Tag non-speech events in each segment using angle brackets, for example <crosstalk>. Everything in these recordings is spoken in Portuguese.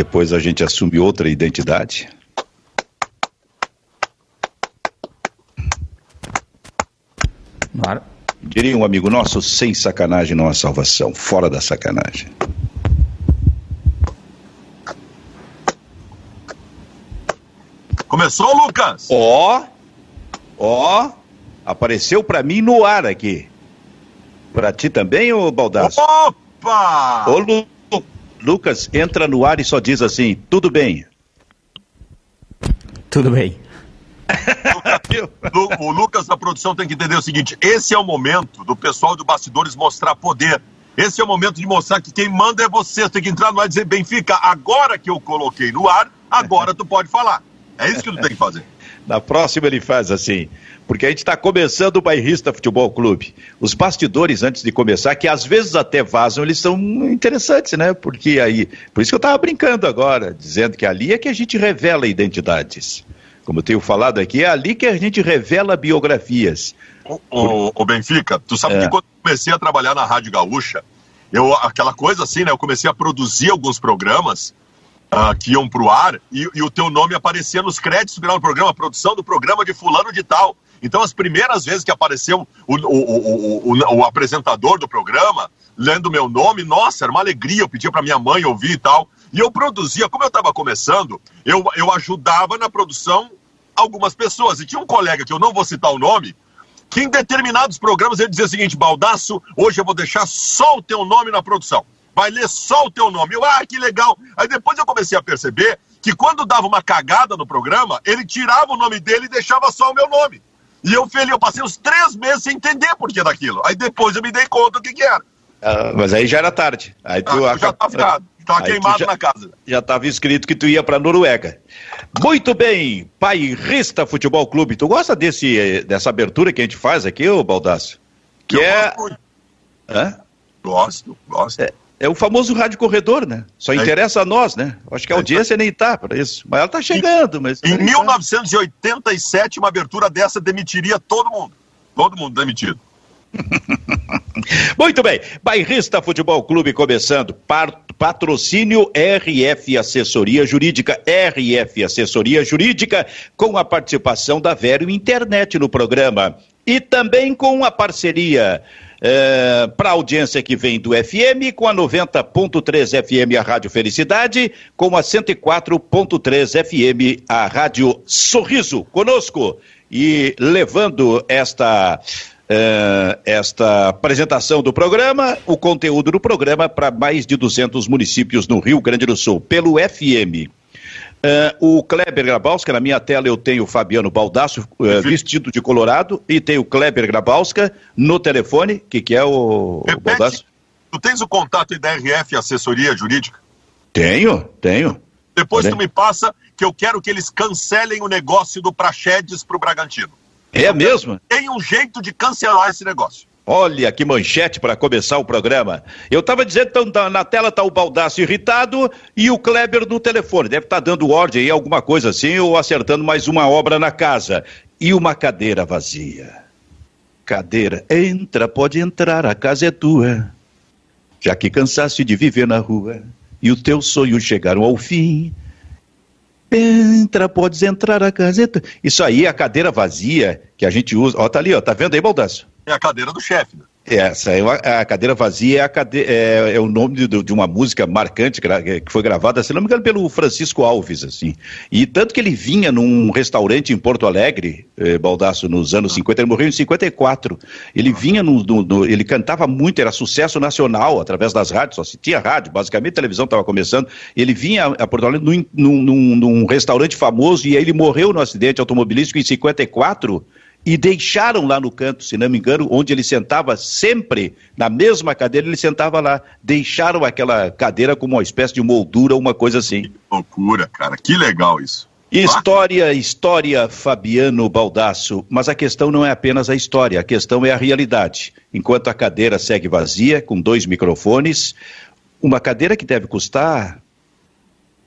Depois a gente assume outra identidade. Claro. Diria um amigo nosso, sem sacanagem não há salvação, fora da sacanagem. Começou, Lucas? Ó, ó, apareceu para mim no ar aqui. Para ti também, ô Baldasso? Opa! Ô Lucas, entra no ar e só diz assim, tudo bem. Tudo bem. <laughs> O Lucas da produção tem que entender o seguinte: esse é o momento do pessoal do bastidores mostrar poder. Esse é o momento de mostrar que quem manda é você. Você tem que entrar no ar e dizer, Benfica, agora que eu coloquei no ar, agora tu pode falar. É isso que tu tem que fazer. <laughs> Na próxima ele faz assim, porque a gente está começando o Bairrista Futebol Clube. Os bastidores, antes de começar, que às vezes até vazam, eles são interessantes, né? Porque aí, por isso que eu estava brincando agora, dizendo que ali é que a gente revela identidades. Como eu tenho falado aqui, é ali que a gente revela biografias. O Benfica, tu sabe É. que quando eu comecei a trabalhar na Rádio Gaúcha, eu, aquela coisa assim, né? Eu comecei a produzir alguns programas ah, que iam pro ar e, e o teu nome aparecia nos créditos do programa, produção do programa de fulano de tal. Então, as primeiras vezes que apareceu o, o, o, o, apresentador do programa, lendo meu nome, nossa, era uma alegria, eu pedia para minha mãe ouvir e tal. E eu produzia, como eu estava começando, eu, eu ajudava na produção algumas pessoas. E tinha um colega, que eu não vou citar o nome, que em determinados programas ele dizia o seguinte, Baldaço, hoje eu vou deixar só o teu nome na produção. Vai ler só o teu nome. Eu, ah, que legal. Aí depois eu comecei a perceber que quando dava uma cagada no programa, ele tirava o nome dele e deixava só o meu nome. E eu, feliz, eu passei uns três meses sem entender por que daquilo. Aí depois eu me dei conta do que, que era. Ah, mas aí já era tarde. Aí tu Ah, eu já tava ficado, tava tu queimado já- na casa. Já estava escrito que tu ia para Noruega. Muito bem, Pairista Futebol Clube. Tu gosta desse, dessa abertura que a gente faz aqui, ô Baldaço? Que Eu é, gosto. Hã? Gosto, gosto. é, é o famoso rádio corredor, né? Só É. interessa a nós, né? Acho que a audiência nem tá para isso. Mas ela tá chegando, mas. Em nem tá. 1987, uma abertura dessa demitiria todo mundo. Todo mundo demitido. <laughs> Muito bem, Bairrista Futebol Clube começando. Patrocínio RF Assessoria Jurídica, RF Assessoria Jurídica, com a participação da Vero Internet no programa. E também com a parceria para a audiência que vem do FM, com a 90.3 FM, a Rádio Felicidade, com a 104.3 FM, a Rádio Sorriso. Conosco e levando esta eh, esta apresentação do programa, o conteúdo do programa para mais de 200 municípios no Rio Grande do Sul, pelo FM. Eh, o Kleber Grabowska, na minha tela eu tenho o Fabiano Baldasso eh, vestido de colorado e tem o Kleber Grabowska no telefone, que que é o, o. Baldasso? Tu tens o contato da RF Assessoria Jurídica? Tenho, tenho. Depois Olha. tu me passa que eu quero que eles cancelem o negócio do Praxedes pro Bragantino. É mesmo? Tem um jeito de cancelar esse negócio. Olha que manchete para começar o programa. Eu estava dizendo, então, tá- na tela está o Baldaço irritado e o Kleber no telefone. Deve estar dando ordem aí, alguma coisa assim, ou acertando mais uma obra na casa. E uma cadeira vazia. Cadeira, entra, pode entrar, a casa é tua. Já que cansaste de viver na rua e os teus sonhos chegaram ao fim. Entra, podes entrar, a casa é tua. Isso aí é a cadeira vazia que a gente usa. Ó, tá ali, ó, tá vendo aí, Baldaço? É a cadeira do chefe. Né? Essa é a cadeira vazia é, cade- é- é o nome de, de uma música marcante que foi gravada, se não me engano, pelo Francisco Alves, assim. E tanto que ele vinha num restaurante em Porto Alegre, eh, Baldasso, nos anos 50, ele morreu em 54. Ele vinha no, no- no- ele cantava muito, era sucesso nacional através das rádios, só se tinha rádio, basicamente a televisão estava começando. Ele vinha a Porto Alegre num, num- num- num restaurante famoso e aí ele morreu no acidente automobilístico em 54 e deixaram lá no canto, se não me engano, onde ele sentava sempre, na mesma cadeira, ele sentava lá. Deixaram aquela cadeira como uma espécie de moldura, uma coisa assim. Que loucura, cara. Que legal isso. História, história, Fabiano Baldasso. Mas a questão não é apenas a história, a questão é a realidade. Enquanto a cadeira segue vazia, com dois microfones, uma cadeira que deve custar.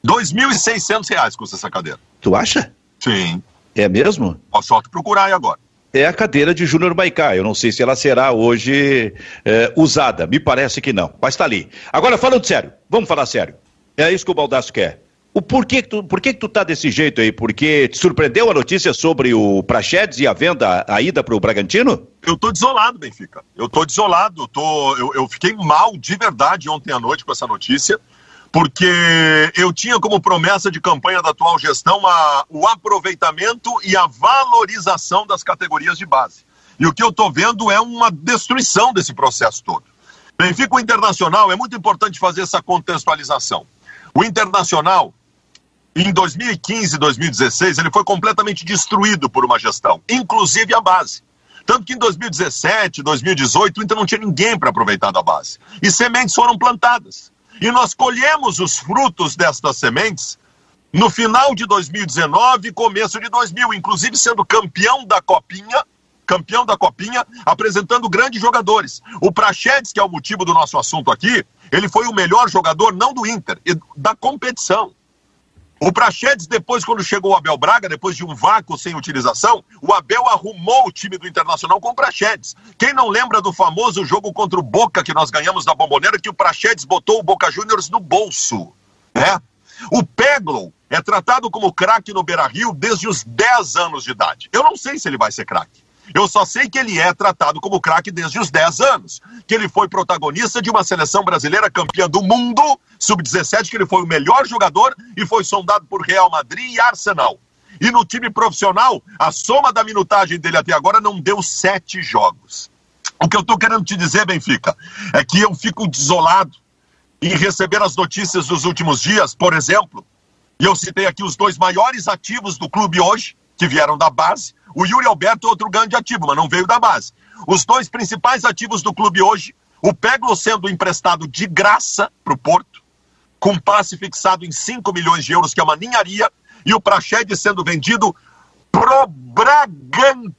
2.600 reais custa essa cadeira. Tu acha? Sim. É mesmo? Ó, só tu procurar aí agora. É a cadeira de Júnior Maicá. Eu não sei se ela será hoje eh, usada. Me parece que não, mas está ali. Agora, falando sério, vamos falar sério. É isso que o Baldasso quer. O porquê que tu, por que, tu tá desse jeito aí? Porque te surpreendeu a notícia sobre o Prachedes e a venda, a ida para o Bragantino? Eu tô desolado, Benfica. Eu tô desolado. Tô, eu, eu fiquei mal de verdade ontem à noite com essa notícia, porque eu tinha como promessa de campanha da atual gestão a, o aproveitamento e a valorização das categorias de base. E o que eu tô vendo é uma destruição desse processo todo. Benfica o Internacional, é muito importante fazer essa contextualização. O Internacional em 2015 e 2016, ele foi completamente destruído por uma gestão, inclusive a base. Tanto que em 2017, 2018, o Inter não tinha ninguém para aproveitar da base. E sementes foram plantadas. E nós colhemos os frutos destas sementes no final de 2019 e começo de 2000, inclusive sendo campeão da Copinha, campeão da Copinha, apresentando grandes jogadores. O Prachedes, que é o motivo do nosso assunto aqui, ele foi o melhor jogador não do Inter, da competição. O Prachedes, depois, quando chegou o Abel Braga, depois de um vácuo sem utilização, o Abel arrumou o time do Internacional com o Prachedes. Quem não lembra do famoso jogo contra o Boca que nós ganhamos da Bomboneira, que o Prachedes botou o Boca Juniors no bolso, né? O Peglow é tratado como craque no Beira-Rio desde os 10 anos de idade. Eu não sei se ele vai ser craque. Eu só sei que ele é tratado como craque desde os 10 anos, que ele foi protagonista de uma seleção brasileira campeã do mundo, sub-17, que ele foi o melhor jogador e foi sondado por Real Madrid e Arsenal. E no time profissional, a soma da minutagem dele até agora não deu sete jogos. O que eu estou querendo te dizer, Benfica, é que eu fico desolado em receber as notícias dos últimos dias, por exemplo, e eu citei aqui os dois maiores ativos do clube hoje, que vieram da base, o Yuri Alberto é outro grande ativo, mas não veio da base. Os dois principais ativos do clube hoje, o Peglo sendo emprestado de graça para o Porto, com passe fixado em 5 milhões de euros, que é uma ninharia, e o Prached sendo vendido pro Bragantino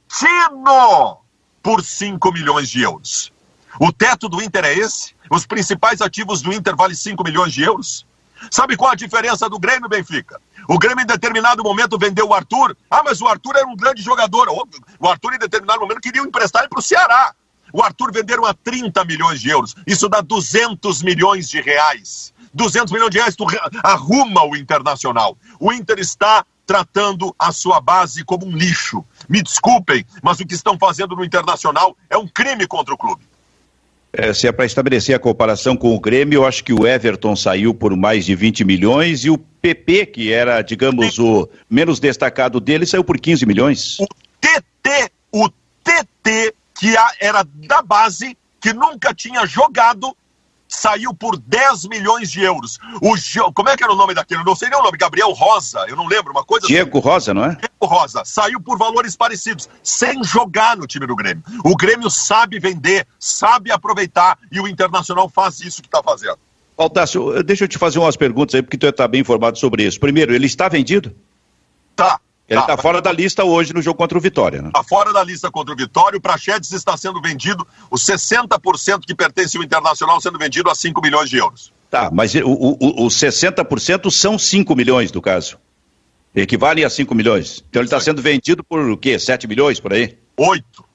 por 5 milhões de euros. O teto do Inter é esse? Os principais ativos do Inter valem 5 milhões de euros? Sabe qual a diferença do Grêmio, Benfica? O Grêmio, em determinado momento, vendeu o Arthur. Ah, mas o Arthur era um grande jogador. O Arthur, em determinado momento, queria emprestar ele para o Ceará. O Arthur venderam a 30 milhões de euros. Isso dá 200 milhões de reais. 200 milhões de reais, tu arruma o Internacional. O Inter está tratando a sua base como um lixo. Me desculpem, mas o que estão fazendo no Internacional é um crime contra o clube. É, se é para estabelecer a comparação com o Grêmio, eu acho que o Everton saiu por mais de 20 milhões e o PP, que era, digamos, o menos destacado dele, saiu por 15 milhões. O TT, o TT, que era da base, que nunca tinha jogado, saiu por 10 milhões de euros. O Como é que era o nome daquele? Eu não sei nem o nome, Gabriel Rosa, eu não lembro, uma coisa Diego assim. Rosa, não é? Diego Rosa, saiu por valores parecidos, sem jogar no time do Grêmio. O Grêmio sabe vender, sabe aproveitar, e o Internacional faz isso que está fazendo. Baltácio, deixa eu te fazer umas perguntas aí, porque tu está bem informado sobre isso. Primeiro, ele está vendido? Tá. Ele está tá fora da lista hoje no jogo contra o Vitória, né? Está fora da lista contra o Vitória. O Prachedes está sendo vendido, os 60% que pertence ao Internacional sendo vendido a 5 milhões de euros. Tá, mas o, o, os 60% são 5 milhões, do caso. Equivalem a 5 milhões. Então ele está sendo vendido por o quê? 7 milhões por aí? 8.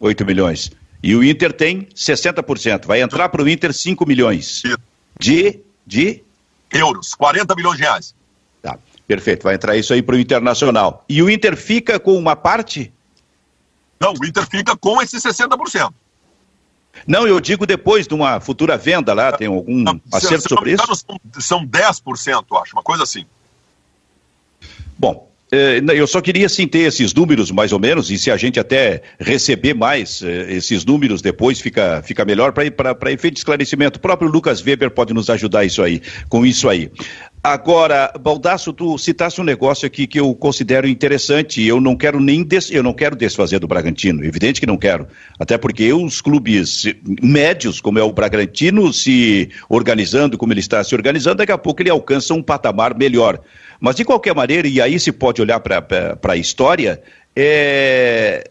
8 milhões. E o Inter tem 60%. Vai entrar para o Inter 5 milhões. De, de? Euros. 40 milhões de reais. Perfeito, vai entrar isso aí para o Internacional. E o Inter fica com uma parte? Não, o Inter fica com esses 60%. Não, eu digo depois de uma futura venda lá, tem algum não, acerto sobre isso? São, são 10%, acho, uma coisa assim. Bom, eu só queria sim ter esses números mais ou menos, e se a gente até receber mais eh, esses números depois, fica, fica melhor para efeito de esclarecimento. O próprio Lucas Weber pode nos ajudar isso aí, com isso aí. Agora, Baldasso, tu citaste um negócio aqui que eu considero interessante. Eu não quero nem des... eu não quero desfazer do Bragantino, evidente que não quero. Até porque os clubes médios, como é o Bragantino, se organizando como ele está se organizando, daqui a pouco ele alcança um patamar melhor. Mas de qualquer maneira, e aí se pode olhar para a história, é...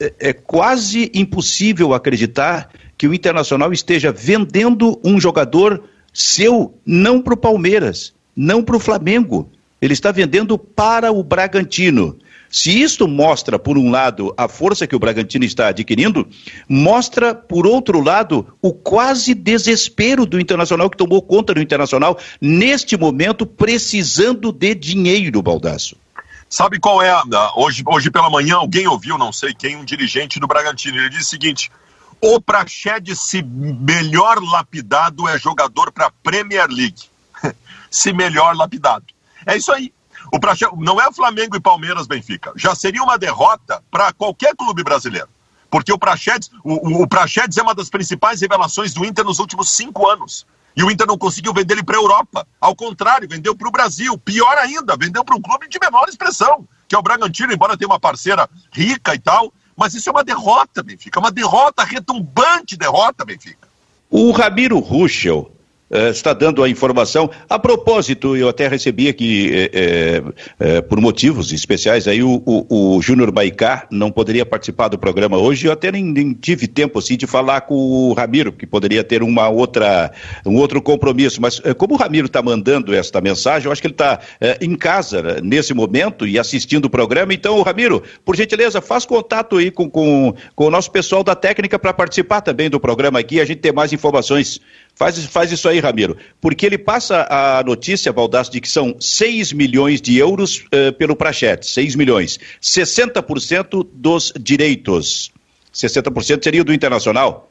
é, é quase impossível acreditar que o Internacional esteja vendendo um jogador seu não para o Palmeiras, não para o Flamengo. Ele está vendendo para o Bragantino. Se isto mostra, por um lado, a força que o Bragantino está adquirindo, mostra, por outro lado, o quase desespero do Internacional que tomou conta do Internacional neste momento, precisando de dinheiro, Baldaço. Sabe qual é? Hoje, hoje pela manhã, alguém ouviu, não sei quem, um dirigente do Bragantino. Ele disse o seguinte: o Praxedes, melhor lapidado, é jogador para Premier League. <laughs> se melhor lapidado. É isso aí. O Praxedes, não é Flamengo e Palmeiras Benfica. Já seria uma derrota para qualquer clube brasileiro. Porque o Praxedes, o, o Praxedes é uma das principais revelações do Inter nos últimos cinco anos. E o Inter não conseguiu vender ele para a Europa. Ao contrário, vendeu para o Brasil. Pior ainda, vendeu para um clube de menor expressão, que é o Bragantino, embora tenha uma parceira rica e tal. Mas isso é uma derrota, Benfica. Uma derrota, retumbante derrota, Benfica. O Ramiro Ruschel Uh, está dando a informação. A propósito, eu até recebi aqui, é, é, por motivos especiais, aí o, o, o Júnior Baicá não poderia participar do programa hoje. Eu até nem, nem, tive tempo assim de falar com o Ramiro, que poderia ter uma outra, um outro compromisso. Mas como o Ramiro está mandando esta mensagem, eu acho que ele está em casa né, nesse momento e assistindo o programa. Então, Ramiro, por gentileza, faz contato aí com, com, com o nosso pessoal da técnica para participar também do programa aqui, a gente ter mais informações Faz, faz isso aí, Ramiro. Porque ele passa a notícia, Baldasso, de que são 6 milhões de euros uh, pelo Prachete. 6 milhões. 60% dos direitos. 60% seria do Internacional?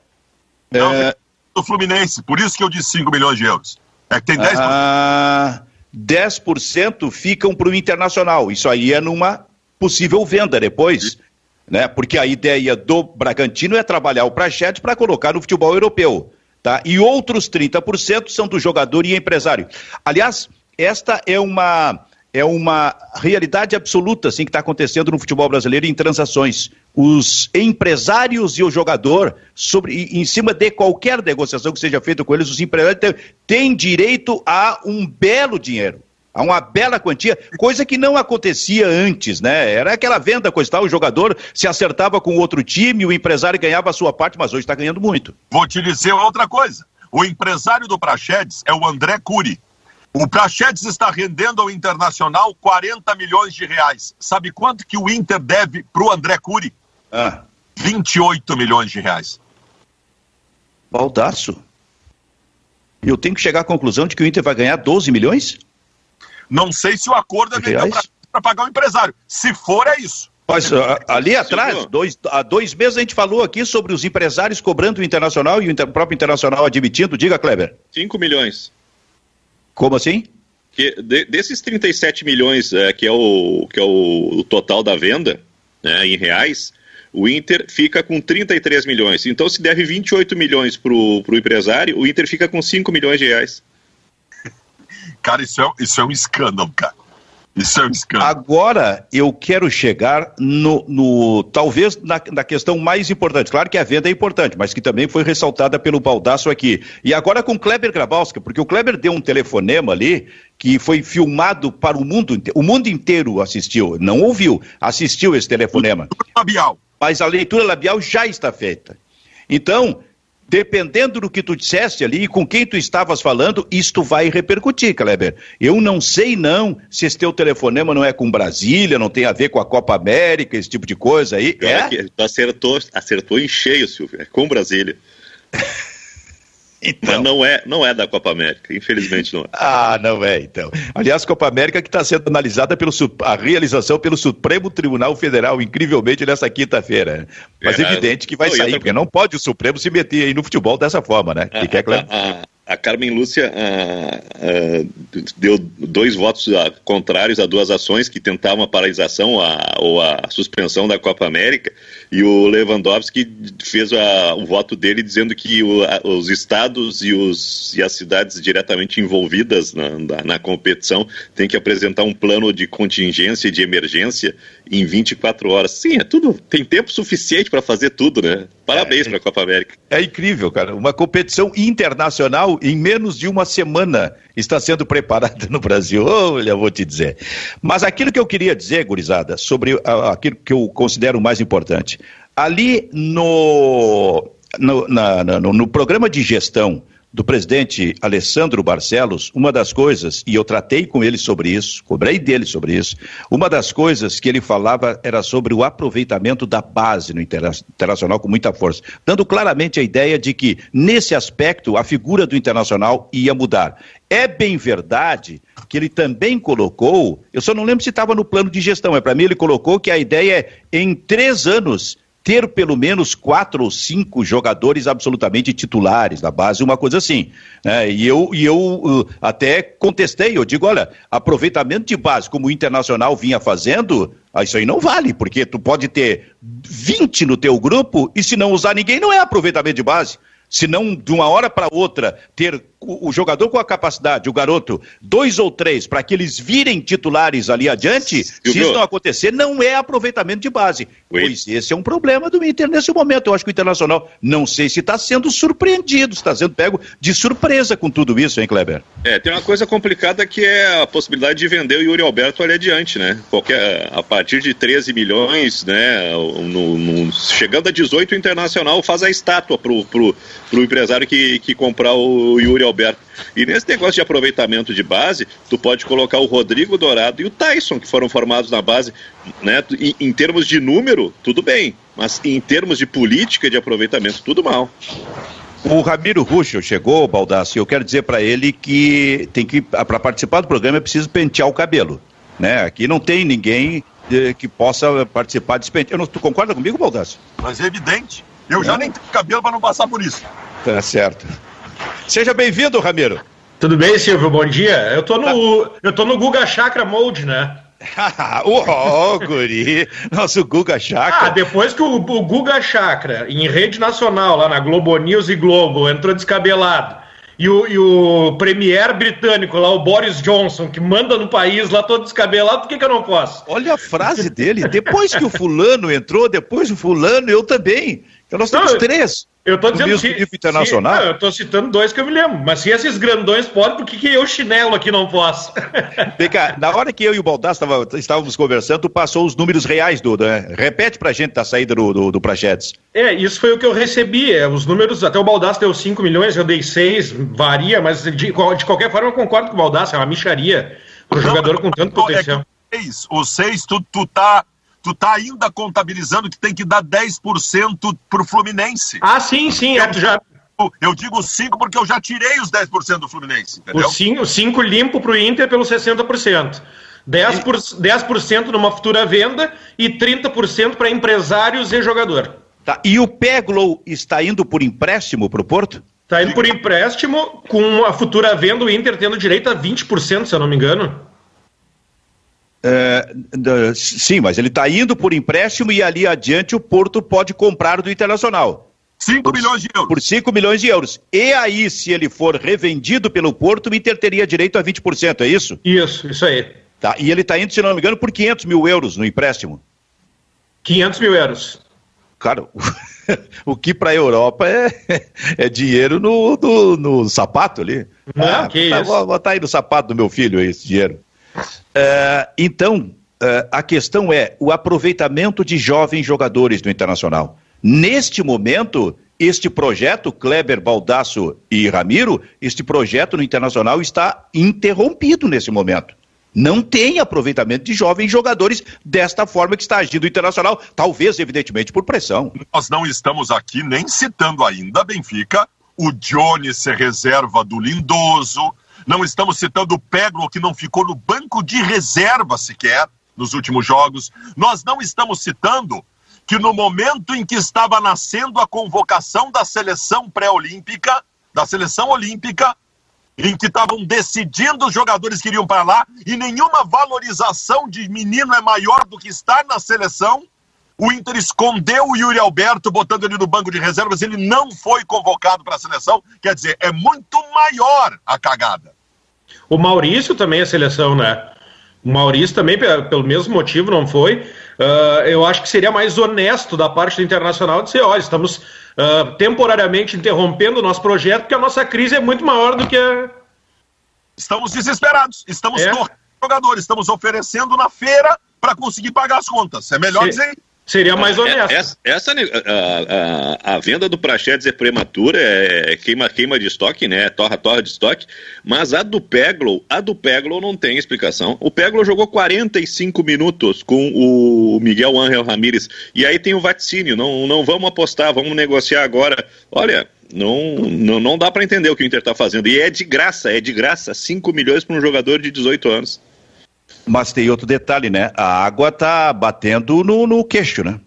Não, é... do Fluminense. Por isso que eu disse 5 milhões de euros. É que tem 10%. Ah, 10% ficam para o Internacional. Isso aí é numa possível venda depois. Né? Porque a ideia do Bragantino é trabalhar o Prachete para colocar no futebol europeu. Tá? E outros 30% são do jogador e empresário. Aliás, esta é uma é uma realidade absoluta assim que está acontecendo no futebol brasileiro em transações. Os empresários e o jogador, sobre, em cima de qualquer negociação que seja feita com eles, os empresários têm, têm direito a um belo dinheiro a uma bela quantia, coisa que não acontecia antes, né? Era aquela venda, coisa tal, o jogador se acertava com outro time, o empresário ganhava a sua parte, mas hoje está ganhando muito. Vou te dizer outra coisa. O empresário do Prachedes é o André Cury. O Prachedes está rendendo ao Internacional 40 milhões de reais. Sabe quanto que o Inter deve para o André Cury? Ah. 28 milhões de reais. Baldaço. Eu tenho que chegar à conclusão de que o Inter vai ganhar 12 milhões? Não sei se o acordo é para pagar o empresário. Se for, é isso. Mas ali atrás, dois, há dois meses a gente falou aqui sobre os empresários cobrando o Internacional e o próprio Internacional admitindo. Diga, Kleber. 5 milhões. Como assim? Que, de, desses 37 milhões, é, que é, o, que é o, o total da venda, né, em reais, o Inter fica com 33 milhões. Então, se deve 28 milhões para o empresário, o Inter fica com 5 milhões de reais. Cara, isso é, isso é um escândalo, cara. Isso é um escândalo. Agora eu quero chegar no, no talvez na, na, questão mais importante. Claro que a venda é importante, mas que também foi ressaltada pelo Baldaço aqui. E agora com Kleber Grabowska, porque o Kleber deu um telefonema ali que foi filmado para o mundo inteiro. O mundo inteiro assistiu, não ouviu, assistiu esse telefonema. Labial. Mas a leitura labial já está feita. Então, dependendo do que tu disseste ali e com quem tu estavas falando, isto vai repercutir, Kleber. Eu não sei não se esse teu telefonema não é com Brasília, não tem a ver com a Copa América, esse tipo de coisa aí. É? é? Tu acertou, acertou em cheio, Silvio, é com Brasília. <laughs> Então. Mas não é, não é da Copa América, infelizmente não é. <laughs> Ah, não é, então. Aliás, Copa América que está sendo analisada pelo a realização pelo Supremo Tribunal Federal, incrivelmente, nessa quinta-feira. Mas é, evidente que vai sair, porque não pode o Supremo se meter aí no futebol dessa forma, né? que quer, Cleber? A Carmen Lúcia ah, ah, deu dois votos contrários a duas ações que tentavam a paralisação a, ou a suspensão da Copa América e o Lewandowski fez o voto dele dizendo que o, os estados e, os, e as cidades diretamente envolvidas na, na, na, competição têm que apresentar um plano de contingência e de emergência em 24 horas. Sim, é tudo, tem tempo suficiente para fazer tudo, né? Parabéns é, para a Copa América. É incrível, cara. Uma competição internacional em menos de uma semana está sendo preparada no Brasil. <laughs> Olha, vou te dizer. Mas aquilo que eu queria dizer, gurizada, sobre aquilo que eu considero mais importante. Ali no, no, na, no, no programa de gestão do presidente Alessandro Barcelos, uma das coisas, e eu tratei com ele sobre isso, cobrei dele sobre isso, uma das coisas que ele falava era sobre o aproveitamento da base no internacional com muita força, dando claramente a ideia de que, nesse aspecto, a figura do internacional ia mudar. É bem verdade que ele também colocou, eu só não lembro se estava no plano de gestão, mas para mim ele colocou que a ideia é, em três anos, ter pelo menos quatro ou cinco jogadores absolutamente titulares na base, uma coisa assim. Né? E eu, e eu uh, até contestei, eu digo, olha, aproveitamento de base, como o Internacional vinha fazendo, ah, isso aí não vale, porque tu pode ter 20 no teu grupo e se não usar ninguém, não é aproveitamento de base. Se não, de uma hora para outra, ter o, jogador com a capacidade, o garoto, dois ou três, para que eles virem titulares ali adiante, se isso não acontecer, não é aproveitamento de base. Oi. Pois esse é um problema do Inter nesse momento. Eu acho que o Internacional, não sei se está sendo surpreendido, está sendo pego de surpresa com tudo isso, hein, Kleber? É, tem uma coisa complicada que é a possibilidade de vender o Yuri Alberto ali adiante, né? Qualquer, a partir de 13 milhões, né? No, no, chegando a 18, o Internacional faz a estátua pro, pro, pro empresário que, que comprar o Yuri Alberto. E nesse negócio de aproveitamento de base, tu pode colocar o Rodrigo Dourado e o Tyson, que foram formados na base, né? Em, em termos de número, tudo bem, mas em termos de política de aproveitamento, tudo mal. O Ramiro Ruxo chegou, Baldassi, eu quero dizer para ele que tem que para participar do programa é preciso pentear o cabelo, né? Aqui não tem ninguém eh, que possa participar desse penteio. Tu concorda comigo, Baldassi? Mas é evidente. Eu já nem tenho cabelo para não passar por isso. Tá certo. Seja bem-vindo, Ramiro. Tudo bem, Silvio? Bom dia. Eu tô no, eu tô no Guga Chakra Mode, né? <laughs> oh, guri, nosso Guga Chakra. Ah, depois que o, o Guga Chakra, em rede nacional, lá na Globo News e Globo, entrou descabelado, e o, e o premier britânico lá, o Boris Johnson, que manda no país lá todo descabelado, por que, que eu não posso? Olha a frase dele, depois que o fulano entrou, depois o fulano, eu também. Então nós temos não, três. Eu tô dizendo que. internacional. Se, não, eu tô citando dois que eu me lembro. Mas se esses grandões podem, por que, que eu, chinelo, aqui não posso? <laughs> Vem cá, na hora que eu e o Baldassi estávamos conversando, tu passou os números reais do. Né? Repete pra gente da saída do, do, do Prachetes. É, isso foi o que eu recebi. É, os números, até o Baldassi deu 5 milhões, eu dei 6, varia, mas de, de qualquer forma eu concordo com o Baldassi, é uma micharia pro jogador com tanto é potencial. É seis, o 6, tu, tu tá tu tá ainda contabilizando que tem que dar 10% pro Fluminense. Ah, sim, sim. Eu, já... eu digo 5 porque eu já tirei os 10% do Fluminense. Entendeu? O 5 limpo pro Inter pelo 60%. 10%, por, 10 numa futura venda e 30% para empresários e jogador. Tá. E o Peglow está indo por empréstimo para o Porto? Está indo por empréstimo, com a futura venda, o Inter tendo direito a 20%, se eu não me engano. É, sim, mas ele está indo por empréstimo e ali adiante o Porto pode comprar do Internacional. 5 milhões de euros. Por 5 milhões de euros. E aí, se ele for revendido pelo Porto, o Inter teria direito a 20%, é isso? Isso, isso aí. Tá, e ele está indo, se não me engano, por 500 mil euros no empréstimo. 500 mil euros. Cara, o <laughs> que para a Europa é, <laughs> é dinheiro no, no, no, sapato ali. Não, ah, que tá, isso. Vou botar aí no sapato do meu filho esse dinheiro. Uh, então, uh, a questão é o aproveitamento de jovens jogadores do Internacional. Neste momento, este projeto, Kleber, Baldasso e Ramiro, este projeto no Internacional está interrompido nesse momento. Não tem aproveitamento de jovens jogadores desta forma que está agindo o Internacional, talvez, evidentemente, por pressão. Nós não estamos aqui nem citando ainda, Benfica, o Johnny ser reserva do Lindoso, não estamos citando o Peglo, que não ficou no banco de reserva sequer nos últimos jogos. Nós não estamos citando que no momento em que estava nascendo a convocação da seleção pré-olímpica, da seleção olímpica, em que estavam decidindo os jogadores que iriam para lá e nenhuma valorização de menino é maior do que estar na seleção. O Inter escondeu o Yuri Alberto, botando ele no banco de reservas, ele não foi convocado para a seleção. Quer dizer, é muito maior a cagada. O Maurício também é seleção, né? O Maurício também, pelo mesmo motivo, não foi. Uh, eu acho que seria mais honesto da parte do Internacional dizer: olha, estamos uh, temporariamente interrompendo o nosso projeto, porque a nossa crise é muito maior do que a. Estamos desesperados, estamos é. jogadores, estamos oferecendo na feira para conseguir pagar as contas. É melhor Se... dizer. Seria mais honesto. Essa, essa a, a, a, venda do Prachedes é prematura, é queima, queima de estoque, né? Torra, torra de estoque. Mas a do Peglow, a do Peglow não tem explicação. O Peglow jogou 45 minutos com o Miguel Ángel Ramírez. E aí tem o vaticínio. Não, não vamos apostar, vamos negociar agora. Olha, não, não, não dá para entender o que o Inter está fazendo. E é de graça, é de graça. 5 milhões para um jogador de 18 anos. Mas tem outro detalhe, né? A água tá batendo no, no queixo, né?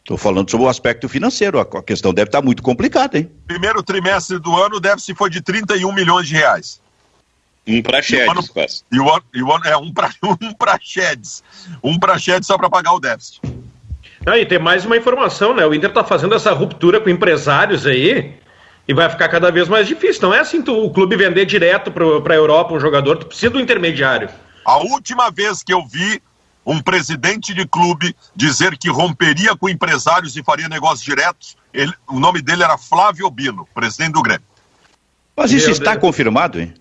Estou falando sobre o aspecto financeiro. A questão deve estar tá muito complicada, hein? Primeiro trimestre do ano, o déficit foi de 31 milhões de reais. Um para Chedes, quase. E o, e o ano é um para <laughs> um pra Chedes. Um para Chedes só para pagar o déficit. Ah, e tem mais uma informação, né? O Inter está fazendo essa ruptura com empresários aí e vai ficar cada vez mais difícil. Não é assim tu, o clube vender direto para a Europa um jogador, tu precisa do intermediário. A última vez que eu vi um presidente de clube dizer que romperia com empresários e faria negócios diretos, ele, o nome dele era Flávio Bino, presidente do Grêmio. Mas isso Meu está Deus. confirmado, hein?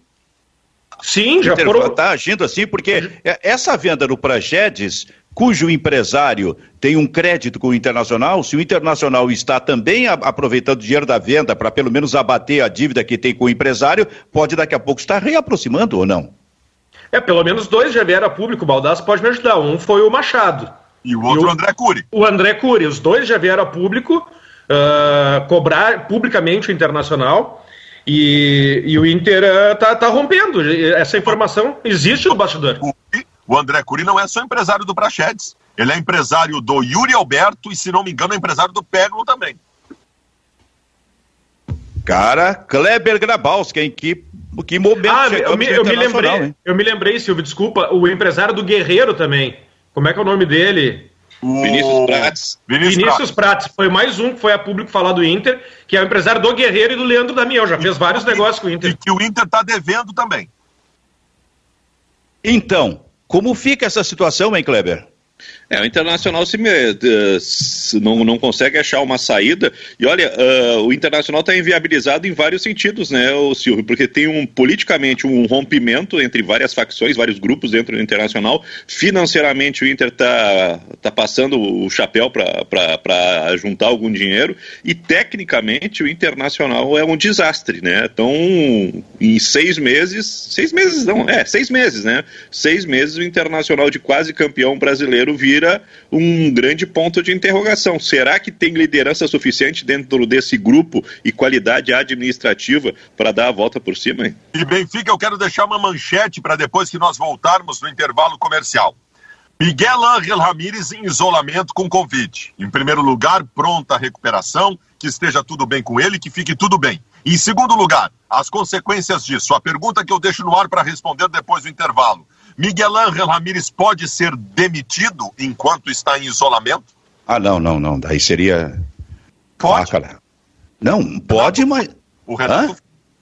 Sim, já foram... Está agindo assim, porque essa venda do Pragedes, cujo empresário tem um crédito com o Internacional, se o Internacional está também aproveitando o dinheiro da venda para pelo menos abater a dívida que tem com o empresário, pode daqui a pouco estar reaproximando ou não? É, pelo menos dois já vieram a público, o Baldasso pode me ajudar. Um foi o Machado. E o outro e o André Cury. O André Cury. Os dois já vieram a público uh, cobrar publicamente o Internacional. E, e o Inter uh, tá, tá, rompendo. Essa informação existe no bastidor. O, o André Cury não é só empresário do Prachedes. Ele é empresário do Yuri Alberto e, se não me engano, é empresário do Peglo também. Cara, Kleber Grabowski, em que, que momento ah, eu me, eu me lembrei, hein? eu me lembrei, Silvio, desculpa, o empresário do Guerreiro também. Como é que é o nome dele? O... Vinícius Prates. Vinícius, Vinícius Prates. Foi mais um que foi a público falar do Inter, que é o empresário do Guerreiro e do Leandro Damião. Já fez vários negócios com o Inter. E que o Inter está devendo também. Então, como fica essa situação, hein, Kleber? É, o Internacional se, se não, não consegue achar uma saída. E olha, uh, o Internacional está inviabilizado em vários sentidos, né, o Silvio? Porque tem um politicamente um rompimento entre várias facções, vários grupos dentro do Internacional. Financeiramente, o Inter está tá passando o chapéu para juntar algum dinheiro. E tecnicamente, o Internacional é um desastre, né? Então, em seis meses, seis meses não, é, seis meses, né? Seis meses o Internacional de quase campeão brasileiro vira vira um grande ponto de interrogação. Será que tem liderança suficiente dentro desse grupo e qualidade administrativa para dar a volta por cima? Hein? E Benfica, eu quero deixar uma manchete para depois que nós voltarmos no intervalo comercial. Miguel Ángel Ramírez em isolamento com Covid. Em primeiro lugar, pronta recuperação, que esteja tudo bem com ele, que fique tudo bem. Em segundo lugar, as consequências disso. A pergunta que eu deixo no ar para responder depois do intervalo. Miguel Ángel Ramírez pode ser demitido enquanto está em isolamento? Ah, não, não, não. Daí seria. Pode. Ah, não, pode, Renato, mas. O Renato,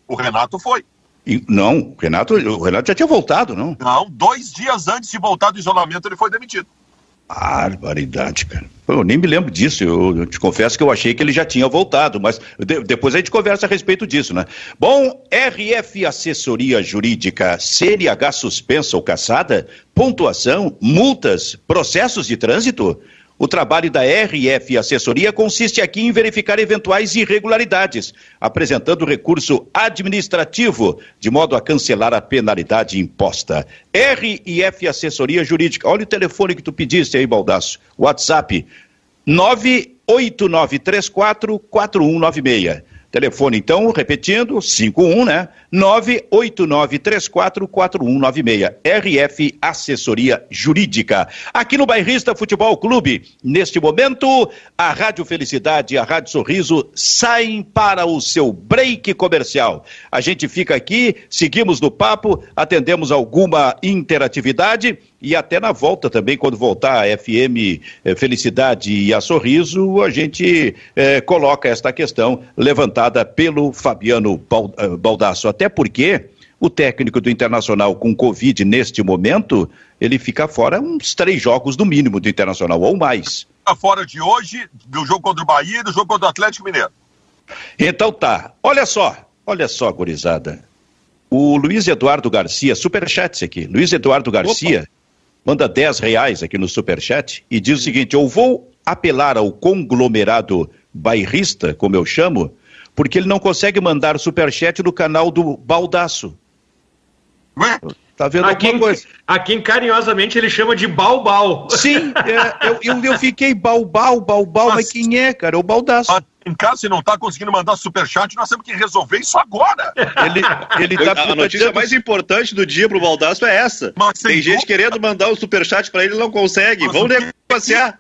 o Renato foi. E, não, o Renato, o Renato já tinha voltado, não? Não, dois dias antes de voltar do isolamento ele foi demitido. Barbaridade, cara. Eu nem me lembro disso. Eu, te confesso que eu achei que ele já tinha voltado, mas de, depois a gente conversa a respeito disso, né? Bom, RF Assessoria Jurídica, CNH suspensa ou caçada, pontuação, multas, processos de trânsito. O trabalho da RF Assessoria consiste aqui em verificar eventuais irregularidades, apresentando recurso administrativo, de modo a cancelar a penalidade imposta. RF Assessoria Jurídica. Olha o telefone que tu pediste aí, Baldaço. WhatsApp 98934 4196. Telefone, então, repetindo, 51, né? 989344196. RF Assessoria Jurídica. Aqui no Bairrista Futebol Clube, neste momento, a Rádio Felicidade e a Rádio Sorriso saem para o seu break comercial. A gente fica aqui, seguimos no papo, atendemos alguma interatividade e até na volta também, quando voltar a FM eh, Felicidade e a Sorriso, a gente eh, coloca esta questão levantada pelo Fabiano eh, Baldasso. Até porque o técnico do Internacional com Covid neste momento, ele fica fora uns três jogos no mínimo do Internacional, ou mais. Fica fora de hoje, do jogo contra o Bahia e do jogo contra o Atlético Mineiro. Então tá. Olha só, olha só, gurizada. O Luiz Eduardo Garcia, superchat aqui. Luiz Eduardo Garcia. Opa manda 10 reais aqui no Superchat e diz o seguinte: eu vou apelar ao conglomerado bairrista, como eu chamo, porque ele não consegue mandar superchat no canal do Baldaço. Ué? Tá vendo a quem, coisa? A quem carinhosamente ele chama de Balbal. Sim, <laughs> é, eu, eu, eu, fiquei Balbal, Balbal, mas, mas quem é, cara? É o Baldaço. Em caso se não está conseguindo mandar superchat, nós temos que resolver isso agora. Ele, ele tá a, a notícia mais importante do dia pro Baldaço é essa. Mas, Tem gente dúvida. querendo mandar o um superchat para ele e não consegue. Mas, Vamos negociar.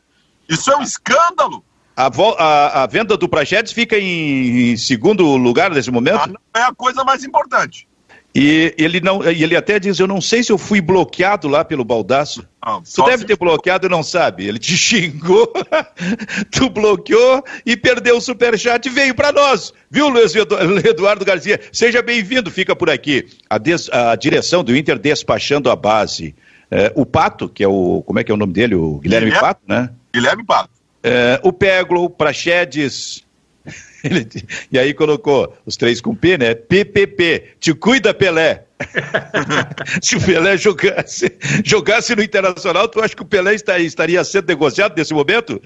Isso é um escândalo. A, a, a, venda do Prachedes fica em, em, segundo lugar nesse momento? Ah, não é a coisa mais importante. E ele não, ele até diz: Eu não sei se eu fui bloqueado lá pelo Baldaço. Não, tu deve ter bloqueado e não sabe. Ele te <laughs> xingou, <laughs> tu bloqueou e perdeu o superchat e veio para nós. Viu, Luiz Eduardo Garcia? Seja bem-vindo, fica por aqui. A, des, a, direção do Inter despachando a base. É, o Pato, que é o. Como é que é o nome dele? O Guilherme, Guilherme Pato, né? Guilherme Pato. É, o Peglo, Praxedes. <laughs> Ele, e aí colocou os três com P, né? PPP. Te cuida, Pelé. <laughs> Se o Pelé jogasse, jogasse no Internacional, tu acha que o Pelé está, estaria sendo negociado nesse momento?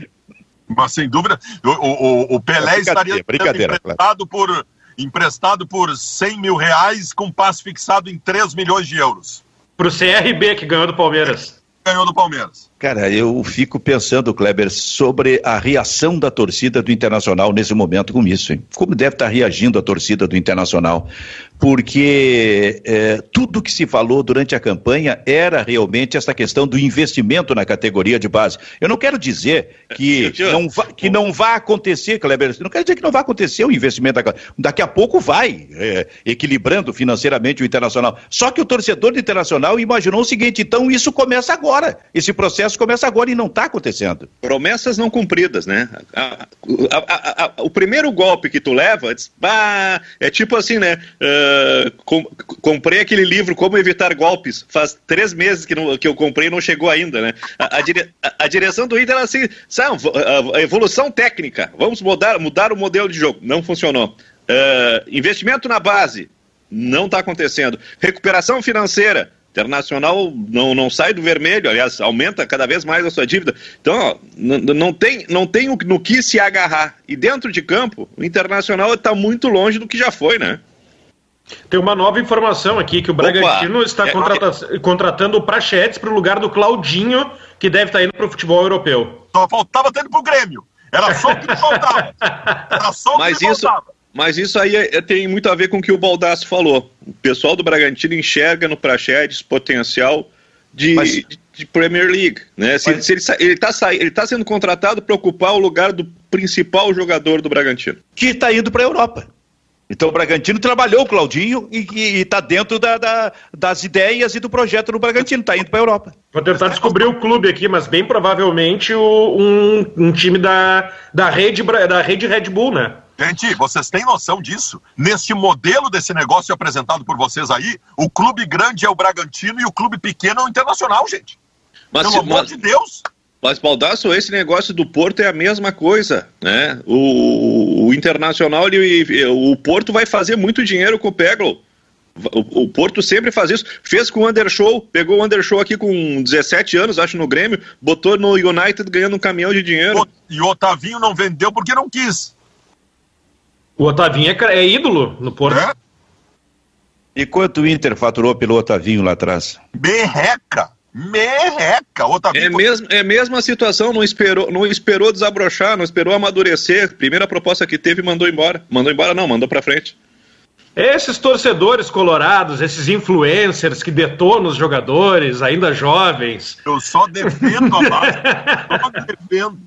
Mas sem dúvida, o, o, o Pelé é estaria emprestado, claro. por, emprestado por 100 mil reais com passe fixado em 3 milhões de euros. Para o CRB que ganhou do Palmeiras. Ganhou do Palmeiras. Cara, eu fico pensando, Kleber, sobre a reação da torcida do Internacional nesse momento com isso. Hein? Como deve estar reagindo a torcida do Internacional? Porque é, tudo que se falou durante a campanha era realmente essa questão do investimento na categoria de base. Eu não quero dizer que, <laughs> não, va, que não vai acontecer, Kleber, não quero dizer que não vai acontecer o investimento. Daqui a pouco vai, é, equilibrando financeiramente o Internacional. Só que o torcedor do Internacional imaginou o seguinte: então isso começa agora. Esse processo processo começa agora e não está acontecendo. Promessas não cumpridas, né? A, a, a, o primeiro golpe que tu leva, bah, é tipo assim, né? Uh, com, comprei aquele livro Como Evitar Golpes. Faz três meses que, não, que eu comprei e não chegou ainda, né? A, dire, direção do Inter era assim, sabe, a evolução técnica. Vamos mudar, mudar o modelo de jogo. Não funcionou. Uh, investimento na base. Não está acontecendo. Recuperação financeira Internacional não, não sai do vermelho, aliás, aumenta cada vez mais a sua dívida. Então, ó, não tem, não tem no que se agarrar. E dentro de campo, o Internacional está muito longe do que já foi, né? Tem uma nova informação aqui que o Bragantino Opa, está é, contrata é, contratando o Prachetes para o lugar do Claudinho, que deve estar tá indo para o futebol europeu. Só faltava tendo para o Grêmio. Era só o que faltava. Era só o Mas que isso, faltava. Mas isso aí é, tem muito a ver com o que o Baldasso falou. O pessoal do Bragantino enxerga no Praxedes potencial de, Mas... de, de, Premier League. Né? Se, Mas... se ele está ele tá sendo contratado para ocupar o lugar do principal jogador do Bragantino. Que está indo para a Europa. Então o Bragantino trabalhou o Claudinho e está dentro da, da, das ideias e do projeto do Bragantino, está indo para a Europa. Vou tentar descobrir o clube aqui, mas bem provavelmente o, um, um time da, da, rede, da rede Red Bull, né? Gente, vocês têm noção disso? Neste modelo desse negócio apresentado por vocês aí, o clube grande é o Bragantino e o clube pequeno é o Internacional, gente. Mas, Pelo amor mas, de Deus! Mas, Baldasso, esse negócio do Porto é a mesma coisa, né? O, o Internacional, ele, o Porto vai fazer muito dinheiro com o Peglo. O, o, Porto sempre faz isso. Fez com o Undershow, pegou o Undershow aqui com 17 anos, acho, no Grêmio, botou no United ganhando um caminhão de dinheiro. E o Otavinho não vendeu porque não quis. O Otavinho é, é ídolo no Porto. É? E quanto o Inter faturou pelo Otavinho lá atrás? Merreca! Merreca! Otavinho... É, mesmo, é mesma situação, não esperou, não esperou desabrochar, não esperou amadurecer. Primeira proposta que teve, mandou embora. Mandou embora, não, mandou pra frente. Esses torcedores colorados, esses influencers que detonam os jogadores, ainda jovens. Eu só defendo a base. só defendo.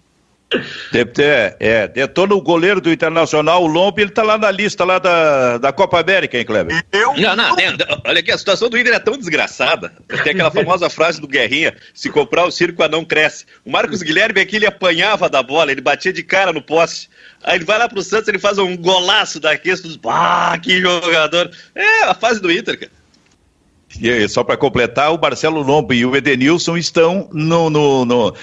É, é, detona o goleiro do Internacional, o Lombo, ele tá lá na lista lá da, da Copa América, hein, Kleber? Eu... Não, não, tem, olha aqui, a situação do Inter é tão desgraçada. Tem aquela famosa frase do Guerrinha, se comprar o circo, não cresce. O Marcos Guilherme aqui, ele apanhava da bola, ele batia de cara no poste. Aí ele vai lá pro Santos, ele faz um golaço daqueles, ah, que jogador. É a fase do Inter, cara. E só para completar, o Marcelo Lombo e o Edenilson estão no, no, no, uh,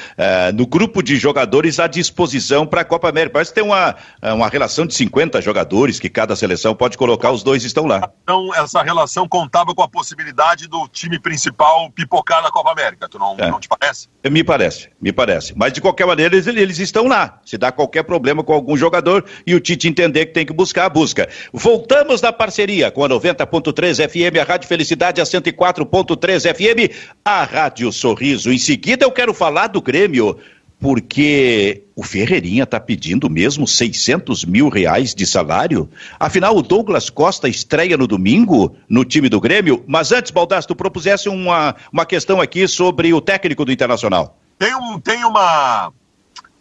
no grupo de jogadores à disposição para a Copa América. Parece que tem uma, eh, uma relação de 50 jogadores que cada seleção pode colocar, os dois estão lá. Então, essa relação contava com a possibilidade do time principal pipocar na Copa América, tu não, é. não te parece? Me parece, me parece. Mas de qualquer maneira, eles, eles estão lá. Se dá qualquer problema com algum jogador e o Tite entender que tem que buscar, busca. Voltamos na parceria com a 90.3 FM, a Rádio Felicidade, a 104.3 FM, a Rádio Sorriso. Em seguida, eu quero falar do Grêmio, porque o Ferreirinha está pedindo mesmo 600 mil reais de salário. Afinal, o Douglas Costa estreia no domingo no time do Grêmio. Mas antes, Baldasso, tu propusesse uma, uma questão aqui sobre o técnico do Internacional. Tem, um, tem uma.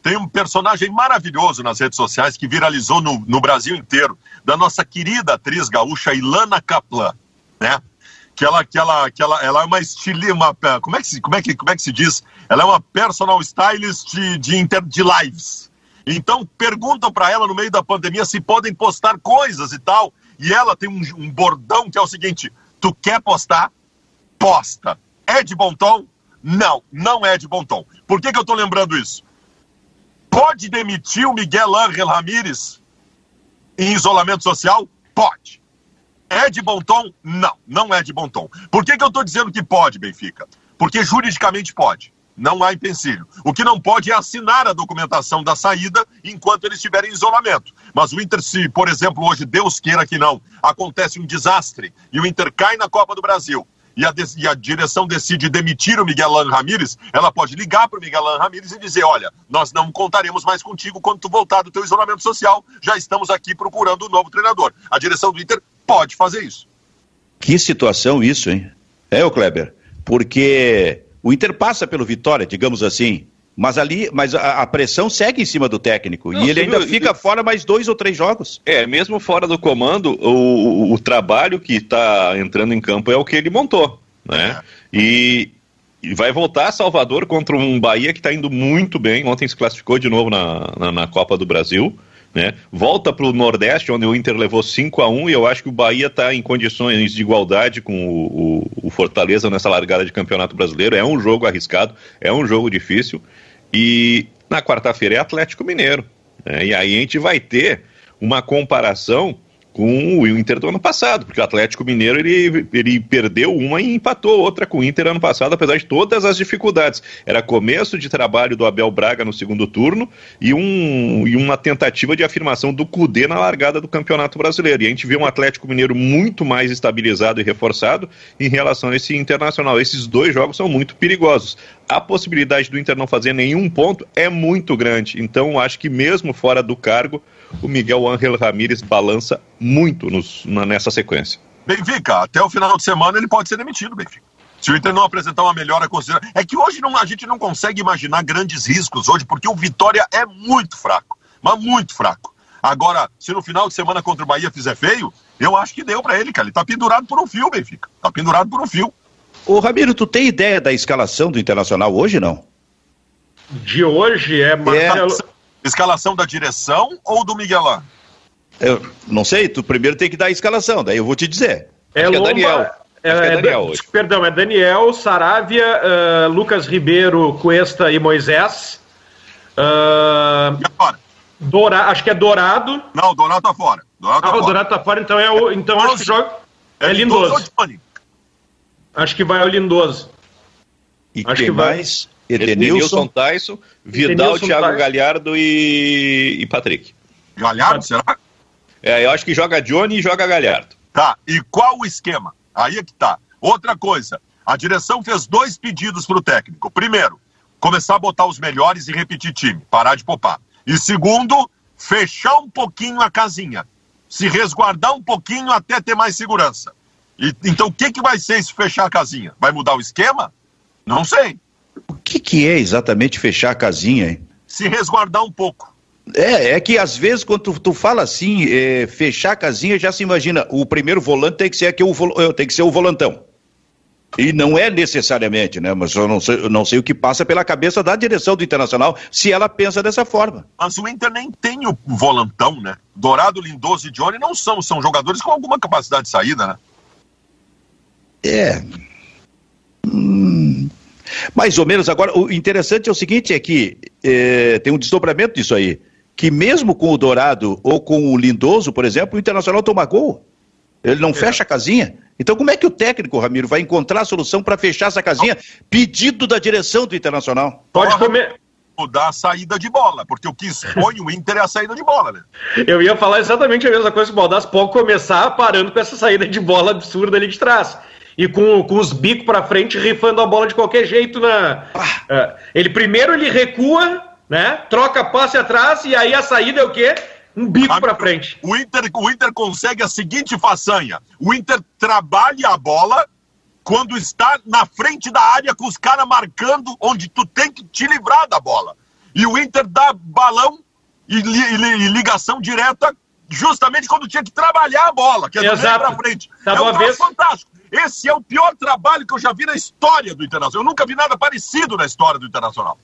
Tem um personagem maravilhoso nas redes sociais que viralizou no, no Brasil inteiro, da nossa querida atriz gaúcha Ilana Kaplan, né? Que ela, que ela, que ela, ela é uma estilista, uma, como é que se, como é que, como é que se diz? Ela é uma personal stylist de, de, inter, de lives. Então perguntam para ela no meio da pandemia se podem postar coisas e tal. E ela tem um, um bordão que é o seguinte: tu quer postar? Posta. É de bom tom? Não, não é de bom tom. Por que, que eu estou lembrando isso? Pode demitir o Miguel Ángel Ramírez em isolamento social? Pode. É de bom tom? Não, não é de bom tom. Por que, que eu estou dizendo que pode, Benfica? Porque juridicamente pode. Não há empecilho. O que não pode é assinar a documentação da saída enquanto ele estiver em isolamento. Mas o Inter, se, por exemplo, hoje, Deus queira que não, acontece um desastre e o Inter cai na Copa do Brasil e a, e a direção decide demitir o Miguel Lan Ramírez, ela pode ligar para o Miguel Lan Ramírez e dizer: olha, nós não contaremos mais contigo quando tu voltar do teu isolamento social, já estamos aqui procurando um novo treinador. A direção do Inter pode fazer isso. Que situação isso, hein? É, o Kleber? Porque o Inter passa pelo Vitória, digamos assim. Mas ali, mas a, a, pressão segue em cima do técnico. Não, e ele ainda viu, fica fora mais dois ou três jogos. É, mesmo fora do comando, o, o, o trabalho que está entrando em campo é o que ele montou. Né? É. E, e, vai voltar a Salvador contra um Bahia que está indo muito bem. Ontem se classificou de novo na, na, na Copa do Brasil. Né? Volta para o Nordeste, onde o Inter levou 5 a 1 e eu acho que o Bahia está em condições de igualdade com o, o, o, Fortaleza nessa largada de campeonato brasileiro. É um jogo arriscado, é um jogo difícil. E na quarta-feira é Atlético Mineiro. Né? E aí a gente vai ter uma comparação com o Inter do ano passado, porque o Atlético Mineiro ele, ele perdeu uma e empatou outra com o Inter ano passado, apesar de todas as dificuldades. Era começo de trabalho do Abel Braga no segundo turno e, um, e uma tentativa de afirmação do Cudê na largada do Campeonato Brasileiro. E a gente vê um Atlético Mineiro muito mais estabilizado e reforçado em relação a esse Internacional. Esses dois jogos são muito perigosos. A possibilidade do Inter não fazer nenhum ponto é muito grande. Então, acho que mesmo fora do cargo, o Miguel Ángel Ramírez balança muito nos, na, nessa sequência. Benfica, até o final de semana ele pode ser demitido, Benfica. Se o Inter não apresentar uma melhora considerável. É que hoje não, a gente não consegue imaginar grandes riscos hoje, porque o Vitória é muito fraco, mas muito fraco. Agora, se no final de semana contra o Bahia fizer feio, eu acho que deu para ele, cara. Ele tá pendurado por um fio, Benfica. Tá pendurado por um fio. Ô, Ramiro, tu tem ideia da escalação do Internacional hoje, não? De hoje é Marcelo. É. Escalação da direção ou do Miguelão? Eu não sei, tu primeiro tem que dar a escalação, daí eu vou te dizer. É, é Lomba, é Daniel. É, é, Daniel hoje. Perdão, é Daniel, Saravia, uh, Lucas Ribeiro, Cuesta e Moisés. Uh, e agora? Dora, acho que é Dourado. Não, Dourado tá fora. Dourado tá ah, fora. o Dourado tá fora, então é o. Então acho que joga. É, é Lindoso. Acho que vai o Lindoso. E acho que mais? Edenilson, Tyson, Vidal, Edenilson, Thiago Tyson. Galhardo e, e Patrick. Galhardo, será? É, eu acho que joga Johnny e joga Galhardo. Tá, e qual o esquema? Aí é que tá. Outra coisa, a direção fez dois pedidos pro técnico. Primeiro, começar a botar os melhores e repetir time, parar de popar. E segundo, fechar um pouquinho a casinha, se resguardar um pouquinho até ter mais segurança. E, então, o que, que vai ser se fechar a casinha? Vai mudar o esquema? Não sei. O que, que é exatamente fechar a casinha, hein? Se resguardar um pouco. É, é que às vezes quando tu, tu fala assim, é, fechar a casinha, já se imagina, o primeiro volante tem que ser aqui o, é, tem que ser o volantão. E não é necessariamente, né? Mas eu não sei, eu não sei o que passa pela cabeça da direção do Internacional se ela pensa dessa forma. Mas o Inter nem tem o volantão, né? Dourado, Lindoso e Johnny não são, são jogadores com alguma capacidade de saída, né? É. Hum, mais ou menos. Agora, o interessante é o seguinte: é que é, tem um desdobramento disso aí. Que mesmo com o Dourado ou com o Lindoso, por exemplo, o Internacional toma gol. Ele não é. fecha a casinha. Então, como é que o técnico, Ramiro, vai encontrar a solução para fechar essa casinha? Pedido da direção do Internacional. Pode comer mudar a saída de bola, porque o que expõe o Inter é a saída de bola, né? Eu ia falar exatamente a mesma coisa que o Baldasso pode começar parando com essa saída de bola absurda ali de trás. E com, com os bicos para frente, rifando a bola de qualquer jeito na. Uh, ele primeiro ele recua, né? Troca passe atrás e aí a saída é o quê? Um bico para frente. O Inter, o Inter consegue a seguinte façanha: o Inter trabalha a bola quando está na frente da área com os caras marcando onde tu tem que te livrar da bola. E o Inter dá balão e, li, e ligação direta justamente quando tinha que trabalhar a bola, que é pra frente. Tá é um vez... fantástico. Esse é o pior trabalho que eu já vi na história do Internacional. Eu nunca vi nada parecido na história do Internacional.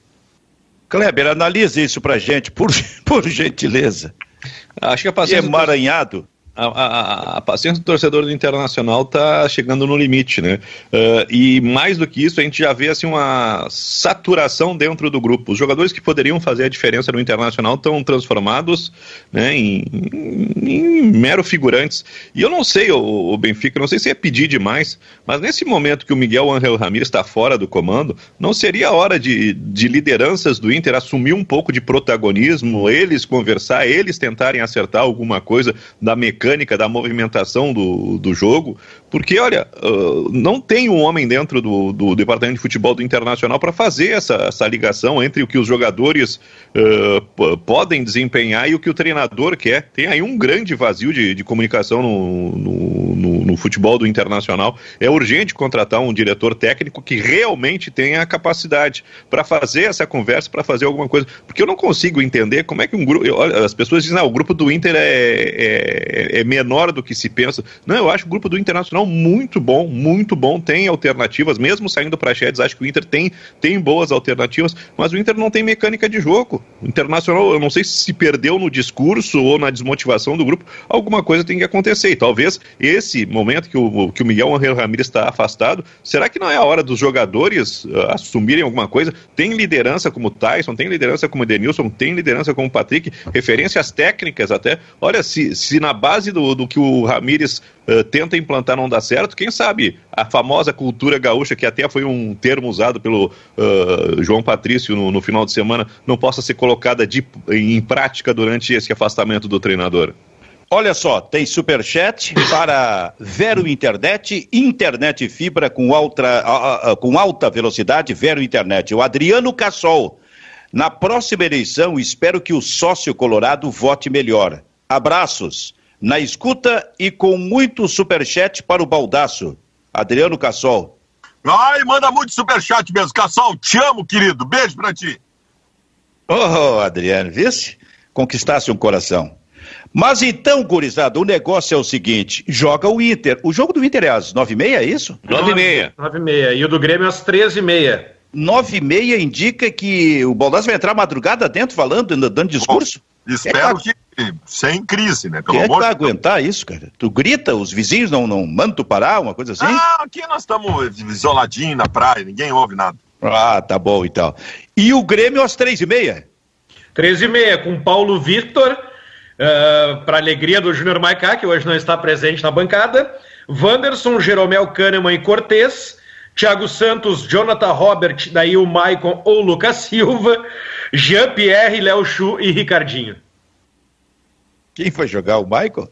Kleber, analise isso pra gente, por, <laughs> por gentileza. Acho que a paciência... emaranhado a, a, a, paciência do torcedor do Internacional está chegando no limite, né? Uh, e mais do que isso, a gente já vê assim uma saturação dentro do grupo. Os jogadores que poderiam fazer a diferença no Internacional estão transformados né, em, em, em, mero figurantes. E eu não sei, o, o, Benfica, não sei se é pedir demais, mas nesse momento que o Miguel Angel Ramírez está fora do comando, não seria hora de, de lideranças do Inter assumir um pouco de protagonismo, eles conversar, eles tentarem acertar alguma coisa da mecânica mecânica, da movimentação do, do jogo, porque, olha, uh, não tem um homem dentro do, do departamento de futebol do Internacional para fazer essa, essa ligação entre o que os jogadores uh, podem desempenhar e o que o treinador quer. Tem aí um grande vazio de, de comunicação no, no, no, no futebol do Internacional. É urgente contratar um diretor técnico que realmente tenha a capacidade para fazer essa conversa, para fazer alguma coisa. Porque eu não consigo entender como é que um grupo. As pessoas dizem, ah, o grupo do Inter é, é, é menor do que se pensa. Não, eu acho o grupo do Internacional muito bom, muito bom. Tem alternativas, mesmo saindo para Chedes, acho que o Inter tem, tem boas alternativas, mas o Inter não tem mecânica de jogo. O Internacional, eu não sei se se perdeu no discurso ou na desmotivação do grupo, alguma coisa tem que acontecer. E talvez esse momento que o, que o Miguel Angel está afastado, será que não é a hora dos jogadores uh, assumirem alguma coisa? Tem liderança como Tyson, tem liderança como Denilson, tem liderança como Patrick, referências técnicas até. Olha, se, se na base do, do que o Ramires uh, tenta implantar não dá certo, quem sabe a famosa cultura gaúcha, que até foi um termo usado pelo uh, João Patrício no, no, final de semana, não possa ser colocada de, em prática durante esse afastamento do treinador? Olha só, tem superchat para Vero Internet, internet fibra com alta, com alta velocidade, Vero Internet. O Adriano Cassol. Na próxima eleição, espero que o sócio colorado vote melhor. Abraços na escuta e com muito superchat para o Baldaço. Adriano Cassol. Ai, manda muito superchat mesmo. Cassol, te amo, querido. Beijo pra ti. Oh, Adriano, visse? Conquistasse um coração. Mas então, gurizada, o negócio é o seguinte: joga o Inter. O jogo do Inter é às nove e meia, é isso? Nove e meia. Nove e meia. E o do Grêmio às treze e meia. Nove e meia indica que o Baldassi vai entrar madrugada dentro falando, dando discurso? Bom, espero é, que sem crise, né? Pelo Quem é que vai aguentar isso, cara? Tu grita, os vizinhos não, não mandam tu parar, uma coisa assim? Ah, aqui nós estamos isoladinhos na praia, ninguém ouve nada. Ah, tá bom então. E o Grêmio às três e meia? Três e meia, com Paulo Victor, uh, ah, para alegria do Júnior Maicá, que hoje não está presente na bancada, Wanderson, Jeromel Kahneman e Cortez, Thiago Santos, Jonathan Robert, daí o Maicon ou Lucas Silva, Jean-Pierre, Léo Chu e Ricardinho. Quem foi jogar? O Michael?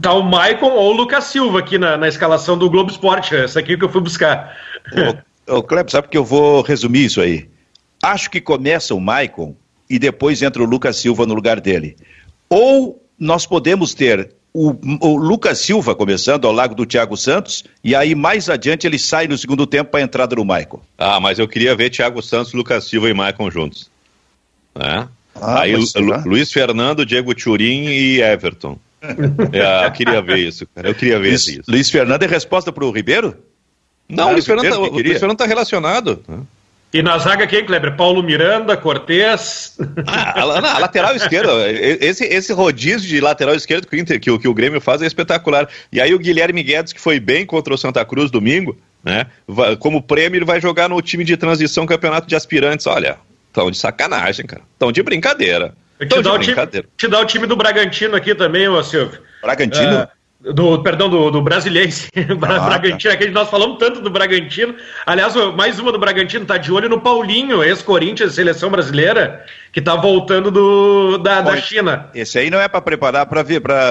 Tá o Michael ou o Lucas Silva aqui na, na escalação do Globo Esporte. Essa aqui que eu fui buscar. Ô, ô Kleber, sabe que eu vou resumir isso aí? Acho que começa o Michael e depois entra o Lucas Silva no lugar dele. Ou nós podemos ter o, o, Lucas Silva começando ao lado do Thiago Santos, e aí mais adiante ele sai no segundo tempo para a entrada do Michael. Ah, mas eu queria ver Thiago Santos, Lucas Silva e Michael juntos. Né? Ah, Aí Lu, Luiz Fernando, Diego Turim e Everton. é, eu queria ver isso, cara. Eu queria ver Luiz, isso. Luiz Fernando é resposta para o Ribeiro? Não, ah, Luiz, Fernando, tá, Luiz Fernando está relacionado. E na zaga quem, Kleber? Paulo Miranda, Cortez. Ah, a, a, lateral esquerda, <laughs> esse, esse rodízio de lateral esquerdo que o, Inter, que, o, que o Grêmio faz é espetacular. E aí o Guilherme Guedes, que foi bem contra o Santa Cruz domingo, né? Como prêmio, ele vai jogar no time de transição campeonato de aspirantes. Olha, tão de sacanagem, cara. Tão de brincadeira. Te dá, time, te dá, o time, do Bragantino aqui também, ô Silvio. Bragantino? Uh, do, perdão, do, do <laughs> ah, Bragantino, tá. que nós falamos tanto do Bragantino. Aliás, mais uma do Bragantino, tá de olho no Paulinho, ex-Corinthians, seleção brasileira, que tá voltando do, da, da China. Esse aí não é para preparar para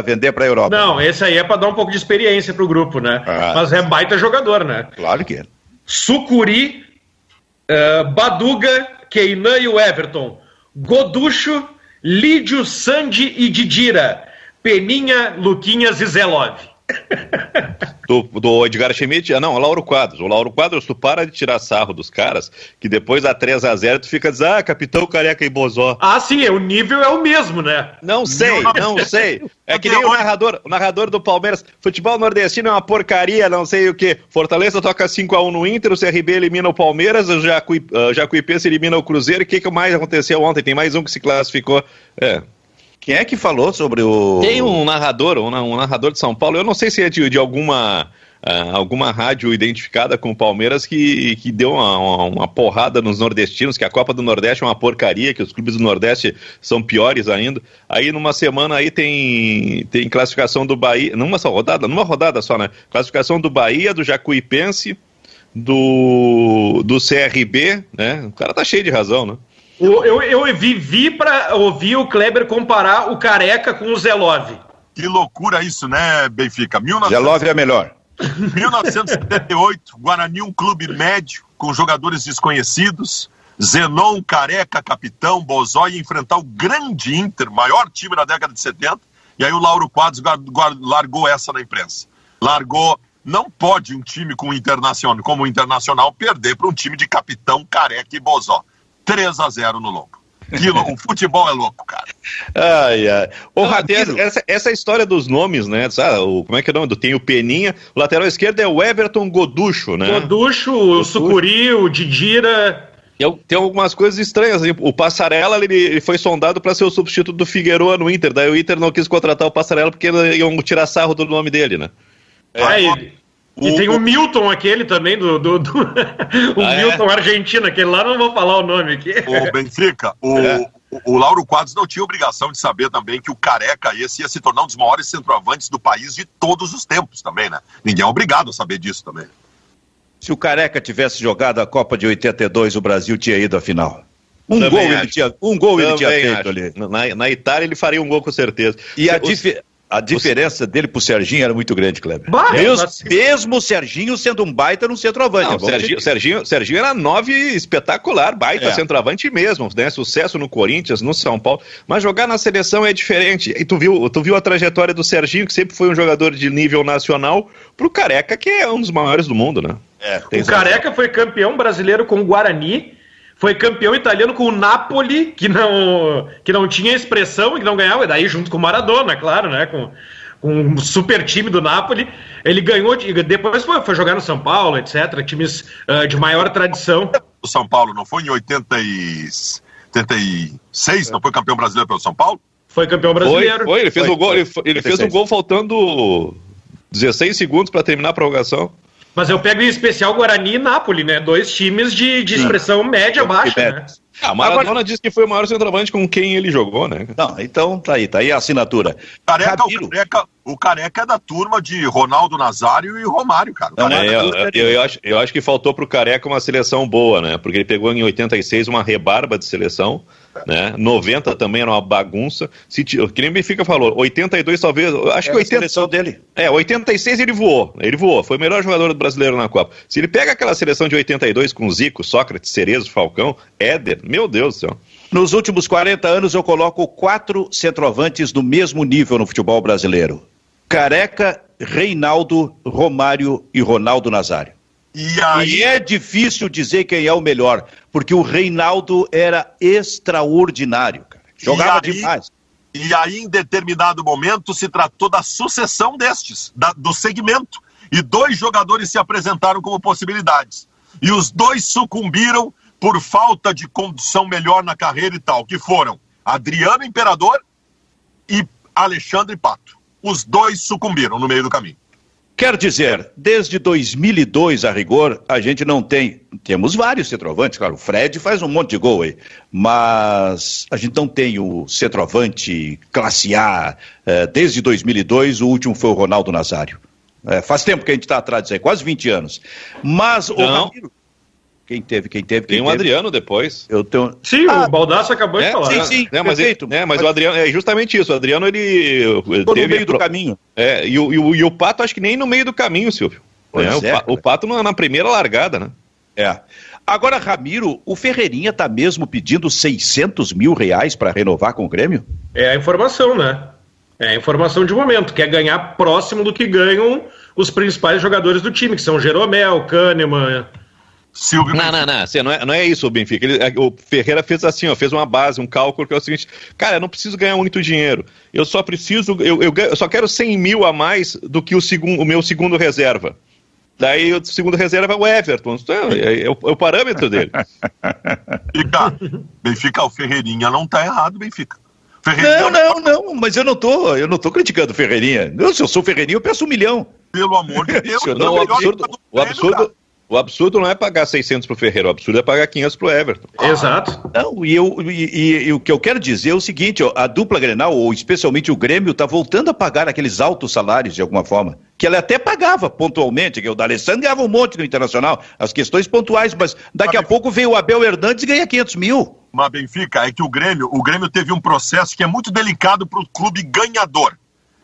vender para Europa. Não, esse aí é para dar um pouco de experiência pro grupo, né? Ah. Mas é baita jogador, né? Claro que é. Sucuri, uh, Baduga, Keinan e o Everton. Goducho, Lídio, Sandy e Didira. Peninha, Luquinhas e Zelov. do, do Edgar Schmidt, ah, não, o Lauro Quadros. O Lauro Quadros, tu para de tirar sarro dos caras, que depois a 3 a 0 tu fica dizendo, ah, capitão careca e bozó. Ah, sim, o nível é o mesmo, né? Não sei, não sei. É que nem o narrador, o narrador do Palmeiras. Futebol nordestino é uma porcaria, não sei o que. Fortaleza toca 5x1 no Inter, o CRB elimina o Palmeiras, o uh, Jacuipense elimina o Cruzeiro. O que, que mais aconteceu ontem? Tem mais um que se classificou. É, quem é que falou sobre o. Tem um narrador, um, um narrador de São Paulo, eu não sei se é de, de alguma. Uh, alguma rádio identificada com o Palmeiras que, que deu uma, uma, uma, porrada nos nordestinos, que a Copa do Nordeste é uma porcaria, que os clubes do Nordeste são piores ainda. Aí numa semana aí tem, tem classificação do Bahia, numa só rodada, numa rodada só, né? Classificação do Bahia, do Jacuipense, do, do CRB, né? O cara tá cheio de razão, né? Eu, eu, eu vivi para ouvir o Kleber comparar o Careca com o Zelov. Que loucura isso, né, Benfica? 19... Zelov é melhor. <laughs> 1978, Guarani, um clube médio, com jogadores desconhecidos. Zenon, Careca, capitão, Bozó, ia enfrentar o grande Inter, maior time da década de 70. E aí o Lauro Quadros largou essa na imprensa. Largou. Não pode um time com o Internacional, como o Internacional, perder para um time de capitão, Careca e Bozó. 3 a 0 no Lombo. o futebol é louco, cara. Ai, ai. Ô, Radez, essa, essa história dos nomes, né? Sabe, o, como é que é o nome? Tem o Peninha, o lateral esquerdo é o Everton Goducho, né? Goducho, o Sucuri, o Didira. Tem algumas coisas estranhas. O Passarela ele, ele foi sondado para ser o substituto do Figueroa no Inter. Daí o Inter não quis contratar o Passarela porque iam tirar sarro do nome dele, né? É, ah, e tem o Milton, aquele também, do. do, do o <laughs> ah, é? Milton é? argentino, aquele lá, não vou falar o nome aqui. O Benfica, o, <laughs> é. o, o, Lauro Quadros não tinha obrigação de saber também que o Careca esse ia se tornar um dos maiores centroavantes do país de todos os tempos também, né? Ninguém é obrigado a saber disso também. Se o Careca tivesse jogado a Copa de 82, o Brasil tinha ido à final. Um também gol, ele tinha, um gol ele tinha feito acho. ali. Na, na, Itália ele faria um gol com certeza. E a, dif a diferença o... dele pro Serginho era muito grande, Kleber. Bah, mesmo, mesmo o Serginho sendo um baita no centroavante. Não, Serginho, Serginho, Serginho era nove espetacular, baita é. centroavante mesmo, né? Sucesso no Corinthians, no São Paulo. Mas jogar na seleção é diferente. E tu viu, tu viu a trajetória do Serginho, que sempre foi um jogador de nível nacional, pro Careca, que é um dos maiores do mundo, né? É, o Careca foi campeão brasileiro com o Guarani foi campeão italiano com o Napoli, que não, que não tinha expressão e que não ganhava, e daí junto com o Maradona, claro, né? Com, com um super time do Napoli. Ele ganhou, depois foi, foi jogar no São Paulo, etc. Times uh, de maior tradição. O São Paulo não foi em 80 e... 86, não foi campeão brasileiro pelo São Paulo? Foi campeão brasileiro. Foi, foi ele fez foi, o gol, ele, ele fez o gol faltando 16 segundos para terminar a prorrogação. Mas eu pego em especial Guarani e Nápoles, né? Dois times de, de expressão média-baixa, né? Ah, Maradona Agora... disse que foi o maior centroavante com quem ele jogou, né? Não, então tá aí, tá aí a assinatura. Careca, o, careca, o Careca é da turma de Ronaldo Nazário e Romário, cara. Não, é, eu, eu, eu, acho, eu acho que faltou pro Careca uma seleção boa, né? Porque ele pegou em 86 uma rebarba de seleção né? 90 também era uma bagunça. Se, que nem o Benfica falou, 82 talvez, acho é que 80 seleção dele. É, 86 ele voou, ele voou, foi o melhor jogador brasileiro na Copa. Se ele pega aquela seleção de 82 com Zico, Sócrates, Cerezo, Falcão, Éder, meu Deus do céu. Nos últimos 40 anos eu coloco quatro centroavantes do mesmo nível no futebol brasileiro. Careca, Reinaldo, Romário e Ronaldo Nazário. E, aí... e é difícil dizer quem é o melhor, porque o Reinaldo era extraordinário, cara. Jogava aí... demais. E aí, em determinado momento, se tratou da sucessão destes, da, do segmento. E dois jogadores se apresentaram como possibilidades. E os dois sucumbiram por falta de condição melhor na carreira e tal, que foram Adriano Imperador e Alexandre Pato. Os dois sucumbiram no meio do caminho. Quer dizer, desde 2002 a rigor, a gente não tem. Temos vários centroavantes, claro. O Fred faz um monte de gol aí, mas a gente não tem o centroavante classe A. Eh, desde 2002, o último foi o Ronaldo Nazário. É, faz tempo que a gente está atrás disso aí, quase 20 anos. Mas o Ramiro, quem teve, quem teve, quem Tem um teve. Adriano depois. Eu tenho. Sim, Ah, o Baldasso acabou de É, falar. sim, sim. É, mas, perfeito. ele- é, mas o Adriano, é justamente isso. O Adriano, ele. No teve meio do caminho. É, e o, e, o, e o Pato, acho que nem no meio do caminho, Silvio. Pois É, o, é, Pa- o cara. Pato na, na primeira largada, né? É. Agora, Ramiro, o Ferreirinha tá mesmo pedindo 600 mil reais para renovar com o Grêmio? É a informação, né? É a informação de momento. Quer ganhar próximo do que ganham os principais jogadores do time, que são Jeromel, Kahneman. Silvio Não, não, não. Assim, não, é, não é isso o Benfica. Ele- é, o Ferreira fez assim, ó, fez uma base, um cálculo que é o seguinte: cara, eu não preciso ganhar muito dinheiro. Eu só preciso, eu, eu, eu só quero 100 mil a mais do que o, segundo, o meu segundo reserva. Daí o segundo reserva é o Everton. Então, é, é o, é o parâmetro dele. <laughs> Benfica. Benfica, o Ferreirinha não tá errado, Benfica. Ferreirinha, Não, não, não, mas eu não tô, eu não tô criticando o Ferreirinha. Eu, se eu sou Ferreirinha, eu peço um milhão. pelo amor de Deus. Não, é Não, o absurdo, o absurdo. O absurdo não é pagar 600 pro Ferreira, o absurdo é pagar 500 pro Everton. Exato. Não, e, eu, e, e- e o que eu quero dizer é o seguinte, ó, a dupla Grenal, ou especialmente o Grêmio, tá voltando a pagar aqueles altos salários de alguma forma, que ela até pagava pontualmente, que o D'Alessandro ganhava um monte no Internacional, as questões pontuais, mas daqui a pouco veio o Abel Hernandes e ganha 500 mil. Mas Benfica, é que o Grêmio, o Grêmio teve um processo que é muito delicado para o clube ganhador,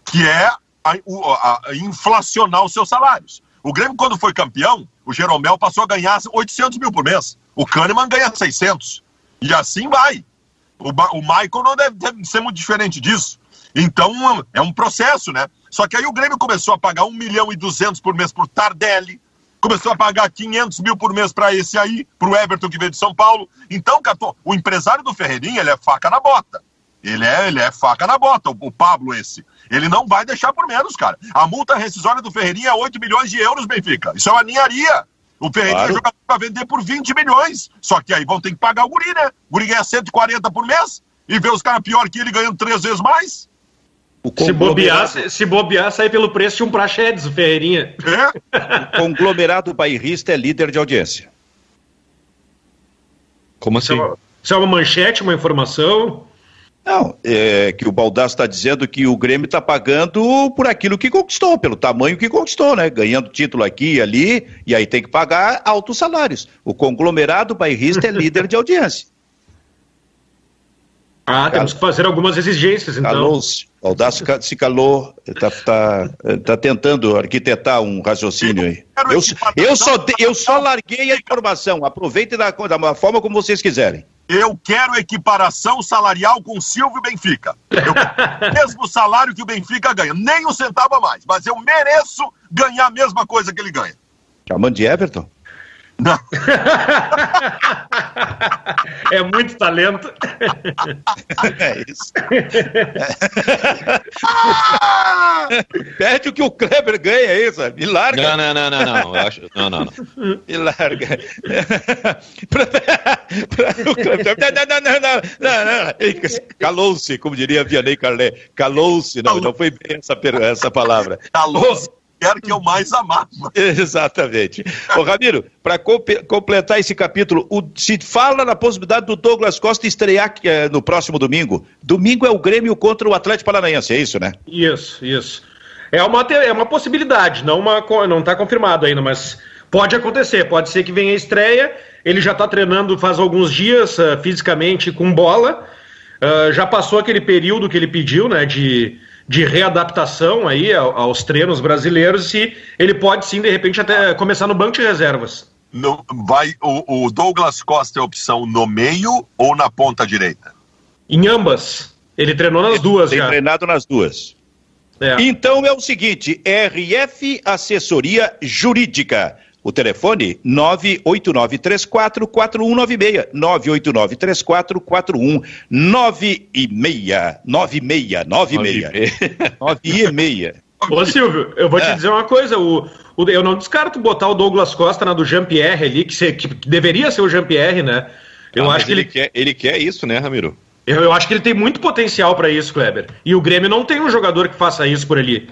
que é a, o- a- a inflacionar os seus salários. O Grêmio, quando foi campeão, o Jeromel passou a ganhar 800 mil por mês. O Kahneman ganha 600. E assim vai. O, o Michael não deve ter- ser muito diferente disso. Então, é um processo, né? Só que aí o Grêmio começou a pagar 1 milhão e 200 por mês por Tardelli, começou a pagar 500 mil por mês para esse aí, para o Everton que veio de São Paulo. Então, Catô, o empresário do Ferreirinha, ele é faca na bota. Ele é, ele é faca na bota, o, o Pablo esse. Ele não vai deixar por menos, cara. A multa rescisória do Ferreirinha é 8 milhões de euros, Benfica. Isso é uma ninharia. O Ferreirinha Claro. é jogador para vender por 20 milhões. Só que aí vão ter que pagar o guri, né? O guri ganha 140 por mês e vê os caras pior que ele ganhando três vezes mais. O Se bobear, se, se bobear, sai pelo preço de um prachedes, o Ferreirinha. É? o conglomerado bairrista é líder de audiência. Como Isso é, assim? uma, isso é uma manchete, uma informação. Não, é que o Baldasso está dizendo que o Grêmio está pagando por aquilo que conquistou, pelo tamanho que conquistou, né? Ganhando título aqui e ali, e aí tem que pagar altos salários. O conglomerado bairrista é <laughs> líder de audiência. Ah, temos que fazer algumas exigências, então. Calou-se. O Baldasso se calou, está tá, tá tentando arquitetar um raciocínio aí. Eu, eu, só, eu só larguei a informação, aproveitem da, da forma como vocês quiserem. Eu quero equiparação salarial com Silvio Benfica. Eu quero o <laughs> mesmo salário que o Benfica ganha, nem um centavo a mais, mas eu mereço ganhar a mesma coisa que ele ganha. Chamando de Everton? Não. É muito talento. É isso. Perde o que o Kleber ganha aí, sabe? E larga. Não, não, não, não, não. Eu acho, não, não, não. E larga. Pra- pra- o Kleber- não, não, não, não, não. Calou-se, como diria Vianney Carlet. Calou-se, não, não foi bem essa, per- essa palavra. A que eu mais amava. <laughs> Exatamente. Ô, Ramiro, para completar esse capítulo, o- se fala na possibilidade do Douglas Costa estrear eh, no próximo domingo. Domingo é o Grêmio contra o Atlético Paranaense, é isso, né? Isso, isso. É uma, é uma possibilidade, não uma, co- não está confirmado ainda, mas pode acontecer. Pode ser que venha a estreia. Ele já está treinando faz alguns dias ah, fisicamente com bola. Ah, já passou aquele período que ele pediu, né, de, de readaptação aí ao- aos treinos brasileiros e ele pode sim, de repente, até começar no banco de reservas. Não, vai, o, o Douglas Costa é opção no meio ou na ponta direita? Em ambas. Ele treinou nas duas Tem já. treinado nas duas. É. Então é o seguinte: RF Assessoria Jurídica. O telefone 989344196. 989344196. 96, 96. 9 e meia. Ô Silvio, eu vou é. te dizer uma coisa, o, o, eu não descarto botar o Douglas Costa na do Jean-Pierre ali, que, se, que, deveria ser o Jean-Pierre, né? Eu ah, acho que ele... ele... quer, ele quer isso, né, Ramiro? Eu, eu acho que ele tem muito potencial para isso, Kleber. E o Grêmio não tem um jogador que faça isso por ali.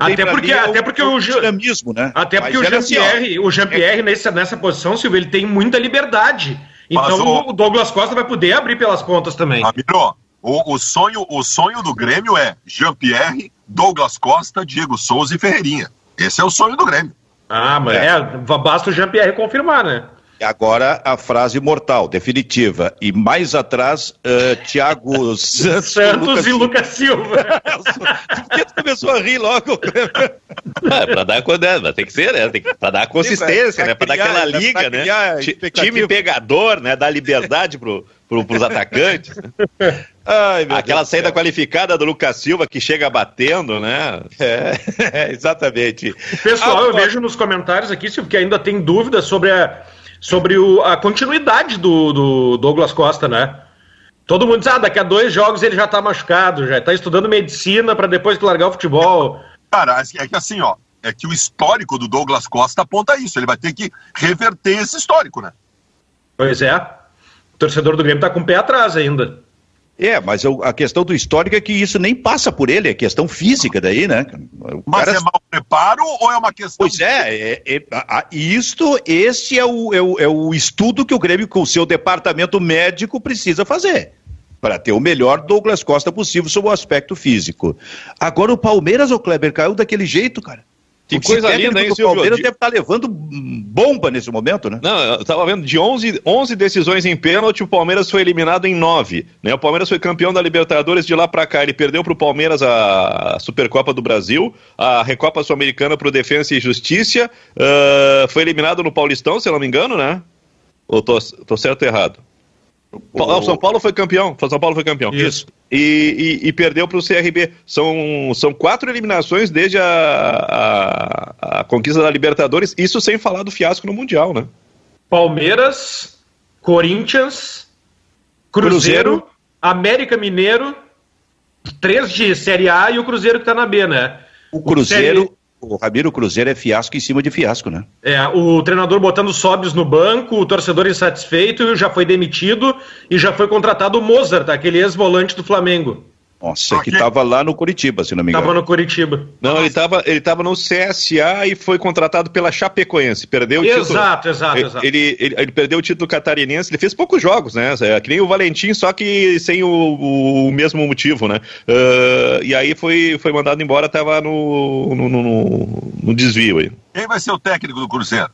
Até porque, é até porque o, o dinamismo, né? Até porque Mas o Jean-Pierre, assim, o Jean-Pierre é... nessa, nessa posição, Silvio, ele tem muita liberdade. Então o... o Douglas Costa vai poder abrir pelas pontas também. Ramiro, o, o, sonho, o sonho do Grêmio é Jean-Pierre, Douglas Costa, Diego Souza e Ferreirinha. Esse é o sonho do Grêmio. Ah, mas é, é basta o Jean-Pierre confirmar, né? Agora a frase mortal, definitiva. E mais atrás, uh, Thiago <laughs> Santos, Santos e Lucas Silva. <laughs> Por que tu começou a rir logo? ah, para dar é, tem que ser, né? Tem que, pra dar consistência, Sim, né? Para dar aquela liga, né? Time pegador, né? Dar liberdade pro, pro, pros atacantes. Ai, Aquela Deus saída qualificada do Lucas Silva que chega batendo, né? É, <laughs> é exatamente. Pessoal, ah, eu vejo nos comentários aqui, Silvio, que ainda tem dúvidas sobre a sobre o, a continuidade do, do Douglas Costa, né? Todo mundo diz, ah, daqui a dois jogos ele já tá machucado, já tá estudando medicina para depois largar o futebol. Cara, é que assim, ó, é que o histórico do Douglas Costa aponta isso. Ele vai ter que reverter esse histórico, né? Pois é. O torcedor do Grêmio tá com o pé atrás ainda. É, mas eu, a questão do histórico é que isso nem passa por ele, é questão física daí, né? O mas cara... é mau preparo ou é uma questão... Pois é, é, é a, isto, esse é o, é, o, é o estudo que o Grêmio, com o seu departamento médico, precisa fazer para ter o melhor Douglas Costa possível sobre o aspecto físico. Agora o Palmeiras, o Kleber, caiu daquele jeito, cara. Que coisa linda, hein, Silvio? O Palmeiras deve estar tá levando bomba nesse momento, né? Não, eu estava vendo, de 11, 11 decisões em pênalti, o Palmeiras foi eliminado em 9. Né? O Palmeiras foi campeão da Libertadores de lá para cá. Ele perdeu para o Palmeiras a Supercopa do Brasil, a Recopa Sul-Americana para o Defensa e Justiça, uh, foi eliminado no Paulistão, se eu não me engano, né? Ou tô, tô certo ou errado? O São Paulo foi campeão. São Paulo foi campeão. Isso. E, e, e perdeu para o CRB. São, são quatro eliminações desde a, a, a, conquista da Libertadores. Isso sem falar do fiasco no Mundial, né? Palmeiras, Corinthians, Cruzeiro, Cruzeiro. América Mineiro, três de Série A e o Cruzeiro que está na B, né? O Cruzeiro, o Ramiro Cruzeiro é fiasco em cima de fiasco, né? É, o treinador botando sobes no banco, o torcedor insatisfeito, já foi demitido e já foi contratado o Mozart, aquele ex-volante do Flamengo. Nossa, que estava lá no Curitiba, se não me engano. Estava no Curitiba. Não, ele estava ele tava no CSA e foi contratado pela Chapecoense. Perdeu o exato, título. Exato, exato, exato. Ele, ele, ele, perdeu o título catarinense. Ele fez poucos jogos, né? É, que nem o Valentim, só que sem o, o mesmo motivo, né? Uh, e aí foi, foi mandado embora, estava no, no, no, no desvio aí. Quem vai ser o técnico do Cruzeiro?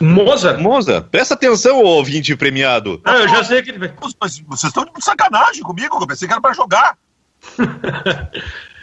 Moza? Moza, presta atenção, ouvinte premiado. Ah, eu já sei que ele vai. Vocês estão de sacanagem comigo, eu pensei que era para jogar. <laughs>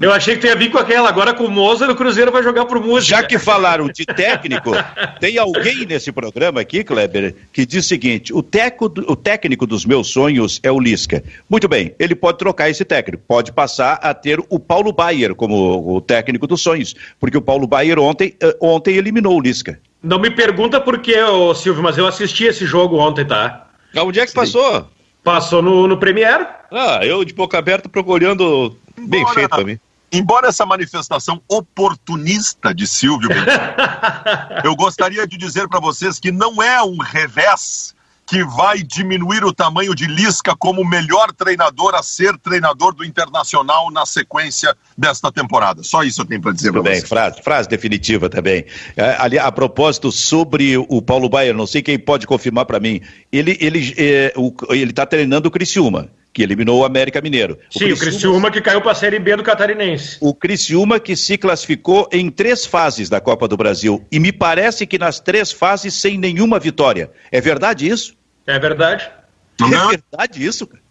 Eu achei que tinha vir com aquela, agora com o Mozart o Cruzeiro vai jogar pro música. Já que falaram de técnico, tem alguém nesse programa aqui, Kleber, que diz o seguinte: o, teco, o técnico dos meus sonhos é o Lisca. Muito bem, ele pode trocar esse técnico, pode passar a ter o Paulo Baier como o técnico dos sonhos, porque o Paulo Baier ontem, eh, ontem eliminou o Lisca. Não me pergunta por quê, Silvio, mas eu assisti esse jogo ontem, tá? Onde é que Sim. passou? Passou no, no Premiere. Ah, eu de boca aberta procurando bem embora, feito pra mim. Embora essa manifestação oportunista de Silvio, <laughs> eu gostaria de dizer para vocês que não é um revés que vai diminuir o tamanho de Lisca como o melhor treinador a ser treinador do Internacional na sequência desta temporada. Só isso eu tenho para dizer para bem, frase, frase definitiva também. É, ali, a propósito, sobre o Paulo Baier, não sei quem pode confirmar para mim, ele ele é, ele está treinando o Criciúma que eliminou o América Mineiro. O Sim, Criciúma, o Criciúma que caiu para a Série B do Catarinense. O Criciúma que se classificou em três fases da Copa do Brasil e me parece que nas três fases sem nenhuma vitória. É verdade isso? É verdade. Não. É verdade isso, cara.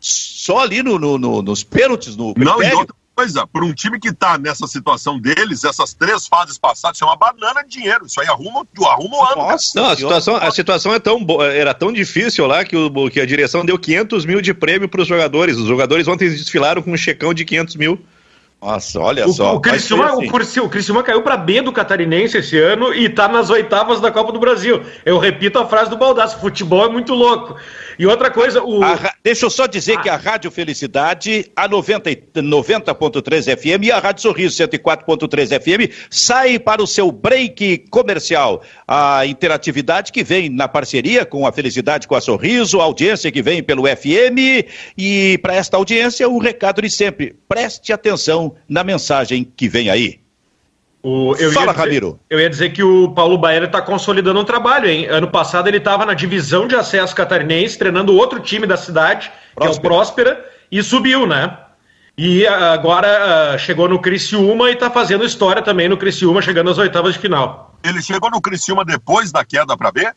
Só ali no, no, no nos pênaltis, no Não, e outra coisa, para um time que está nessa situação deles, essas três fases passadas, isso é uma banana de dinheiro. Isso aí arruma, arruma o ano. Nossa, não, a situação, a situação é tão era tão difícil lá que, o, que a direção deu 500 mil de prêmio para os jogadores. Os jogadores ontem desfilaram com um checão de 500 mil. Nossa, olha o, só. O Criciúma, assim. o, o Criciúma caiu para B do Catarinense esse ano e está nas oitavas da Copa do Brasil. Eu repito a frase do Baldaço: futebol é muito louco. E outra coisa, o. A, deixa eu só dizer ah. que a Rádio Felicidade, a 90.3 90 FM e a Rádio Sorriso 104.3 FM sai para o seu break comercial. A interatividade que vem na parceria com a Felicidade com a Sorriso, a audiência que vem pelo FM. E para esta audiência, o recado de sempre: preste atenção na mensagem que vem aí. O, Fala, dizer, Ramiro. Eu ia dizer que o Paulo Baiano está consolidando um trabalho, hein? Ano passado ele estava na divisão de acesso catarinense, treinando outro time da cidade, Próspera. que é o Próspera, e subiu, né? E agora uh, chegou no Criciúma e está fazendo história também no Criciúma, chegando às oitavas de final. Ele chegou no Criciúma depois da queda para ver?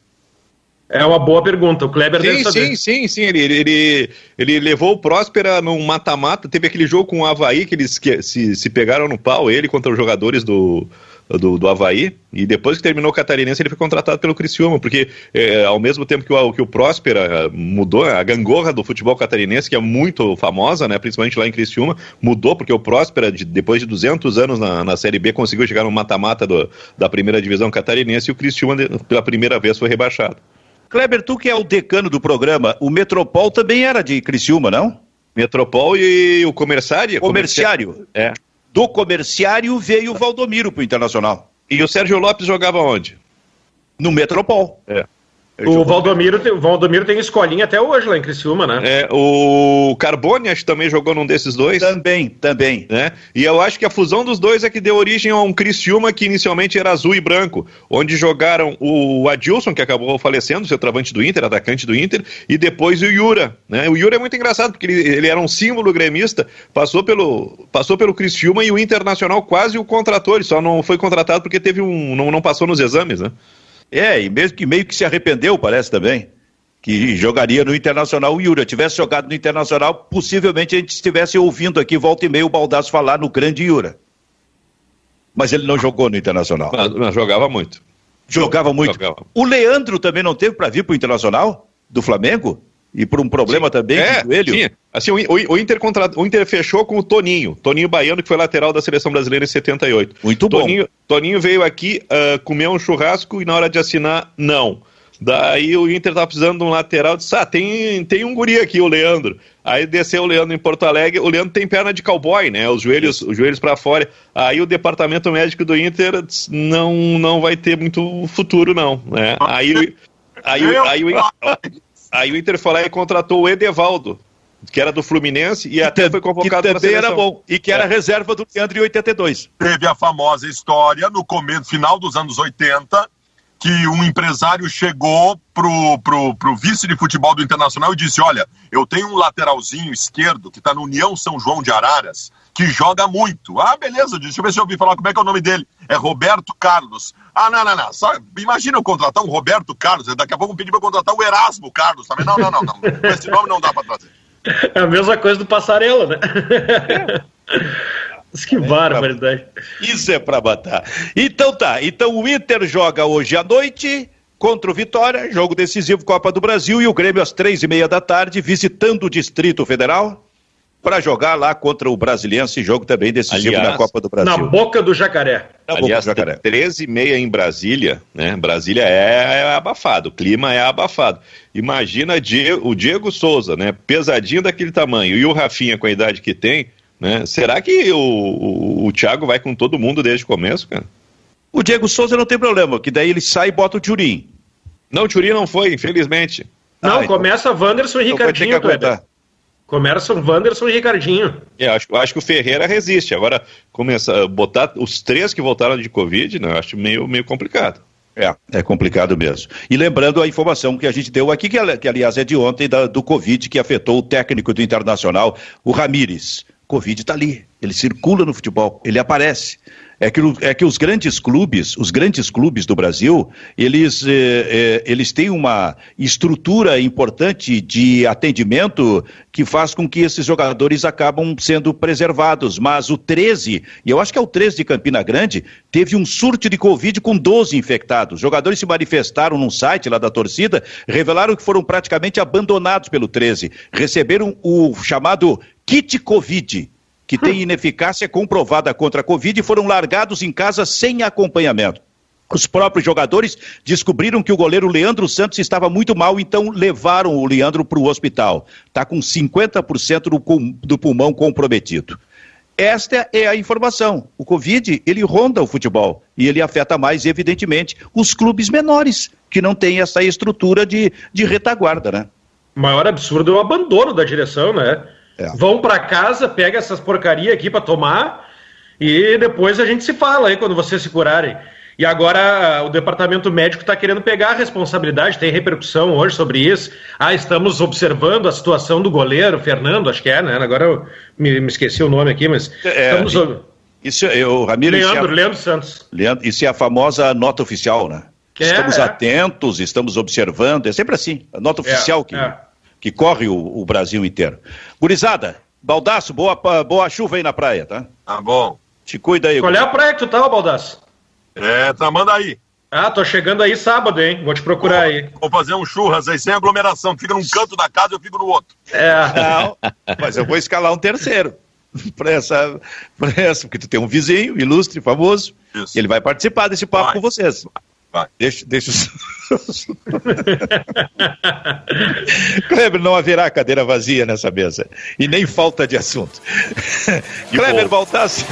É uma boa pergunta. O Kleber sim, deve saber. Sim, sim, sim. Ele, ele, ele levou o Próspera num mata-mata. Teve aquele jogo com o Havaí que eles que, se, se pegaram no pau, ele contra os jogadores do, do, do Havaí. E depois que terminou o Catarinense, ele foi contratado pelo Criciúma, porque é, ao mesmo tempo que o, que o Próspera é, mudou, a gangorra do futebol catarinense, que é muito famosa, né, principalmente lá em Criciúma, mudou, porque o Próspera, de, depois de 200 anos na, na Série B, conseguiu chegar no mata-mata da primeira divisão catarinense e o Criciúma, pela primeira vez, foi rebaixado. Kleber, tu que é o decano do programa, o Metropol também era de Criciúma, não? Metropol e o Comerciário? Comerciário. É. Do Comerciário veio o Valdomiro pro Internacional. E o Sérgio Lopes jogava onde? No Metropol. É. O Valdomiro, o Valdomiro tem escolinha até hoje lá em Criciúma, né? É, o Carbone acho que também jogou num desses dois. Também, também. Né? E eu acho que a fusão dos dois é que deu origem a um Criciúma que inicialmente era azul e branco, onde jogaram o Adilson, que acabou falecendo, centroavante do Inter, atacante do Inter, e depois o Yura. Né? O Yura é muito engraçado, porque ele, ele era um símbolo gremista, passou pelo, passou pelo Criciúma e o Internacional quase o contratou, ele só não foi contratado porque teve um. não, não passou nos exames, né? É, e mesmo que meio que se arrependeu, parece também, que jogaria no Internacional. O Yura tivesse jogado no Internacional, possivelmente a gente estivesse ouvindo aqui volta e meia o Baldasso falar no grande Yura. Mas ele não jogou no Internacional. Mas, mas jogava muito. Jogava muito. Jogava. O Leandro também não teve para vir para o Internacional do Flamengo? E por um problema Sim. também é, de joelho? Sim. Assim, o, o, Inter contra, o Inter fechou com o Toninho, Toninho Baiano, que foi lateral da seleção brasileira em 78. Muito Toninho, bom. Toninho veio aqui uh, comer um churrasco e na hora de assinar, não. Daí o Inter tá precisando de um lateral, disse, ah, tem, tem um guri aqui, o Leandro. Aí desceu o Leandro em Porto Alegre, o Leandro tem perna de cowboy, né, os joelhos, os joelhos para fora. Aí o departamento médico do Inter disse, não, não vai ter muito futuro, não, né. Aí, aí, aí, aí, aí Aí o Inter foi lá e contratou o Edevaldo, que era do Fluminense e até foi convocado que também era bom e que era é. reserva do Leandro em 82. Teve a famosa história no começo, final dos anos 80, que um empresário chegou pro, pro, pro vice de futebol do Internacional e disse: Olha, eu tenho um lateralzinho esquerdo que está no União São João de Araras, que joga muito. Ah, beleza, deixa eu ver se eu ouvi falar como é que é o nome dele. É Roberto Carlos. Ah, não, não, não. Só, imagina eu contratar um Roberto Carlos, daqui a pouco pedir para contratar o Erasmo Carlos também. Não, não, não, não. Esse nome não dá para trazer. <laughs> É a mesma coisa do Passarela, né? <laughs> que barbaridade. Isso é para matar. Então tá, então o Inter joga hoje à noite contra o Vitória, jogo decisivo Copa do Brasil, e o Grêmio às três e meia da tarde, visitando o Distrito Federal para jogar lá contra o Brasiliense, jogo também decisivo Aliás, na Copa do Brasil. Na boca do Jacaré. Na Aliás, boca do Jacaré. 13 e meia em Brasília, né? Brasília é, é, abafado, o clima é abafado. Imagina o Diego Souza, né? Pesadinho daquele tamanho, e o Rafinha com a idade que tem, né? Será que o, o, o Thiago vai com todo mundo desde o começo, cara? O Diego Souza não tem problema, que daí ele sai e bota o Turim. Não, o Turim não foi, infelizmente. Não, ah, então começa então, Wanderson e então Ricardinho, Começa o Wanderson e Ricardinho. É, acho, acho que o Ferreira resiste. Agora, começar, botar os três que voltaram de Covid, né, eu acho meio, meio complicado. É, é complicado mesmo. E lembrando a informação que a gente deu aqui, que, que aliás é de ontem, da, do Covid, que afetou o técnico do Internacional, o Ramires. Covid está ali, ele circula no futebol, ele aparece é que, é que os grandes clubes, os grandes clubes do Brasil, eles, é, é, eles têm uma estrutura importante de atendimento que faz com que esses jogadores acabam sendo preservados. Mas o 13, e eu acho que é o 13 de Campina Grande, teve um surto de Covid com 12 infectados. Os jogadores se manifestaram num site lá da torcida, revelaram que foram praticamente abandonados pelo 13. Receberam o chamado kit Covid que têm ineficácia comprovada contra a Covid e foram largados em casa sem acompanhamento. Os próprios jogadores descobriram que o goleiro Leandro Santos estava muito mal, então levaram o Leandro para o hospital. Está com 50% do, do pulmão comprometido. Esta é a informação. O Covid, ele ronda o futebol e ele afeta mais, evidentemente, os clubes menores, que não têm essa estrutura de, de retaguarda, né? O maior absurdo é o abandono da direção, né? É. Vão para casa, pega essas porcaria aqui para tomar e depois a gente se fala aí quando vocês se curarem. E agora o departamento médico está querendo pegar a responsabilidade, tem repercussão hoje sobre isso. Ah, estamos observando a situação do goleiro, Fernando, acho que é, né? Agora eu me, me esqueci o nome aqui, mas é, estamos. Isso, eu, Ramiro, Leandro, isso é, Leandro Santos. Leandro, isso é a famosa nota oficial, né? É, estamos é. atentos, estamos observando, é sempre assim, a nota é, oficial que, é. Que corre o, o, Brasil inteiro. Gurizada, Baldaço, boa, boa chuva aí na praia, tá? Tá bom. Te cuida aí. Qual é a praia que tu tava, Baldaço? É, tá, manda aí. Ah, tô chegando aí sábado, hein? Vou te procurar vou, aí. Vou fazer um churras aí sem aglomeração. Fica num canto da casa, eu fico no outro. É. Não, mas eu vou escalar um terceiro. <laughs> Pra essa, pra essa, porque tu tem um vizinho ilustre, famoso. Isso. E ele vai participar desse papo vai. com vocês. Vai. Deixa, deixa os. <laughs> Kleber, não haverá cadeira vazia nessa mesa. E nem falta de assunto. Kleber Baltassi.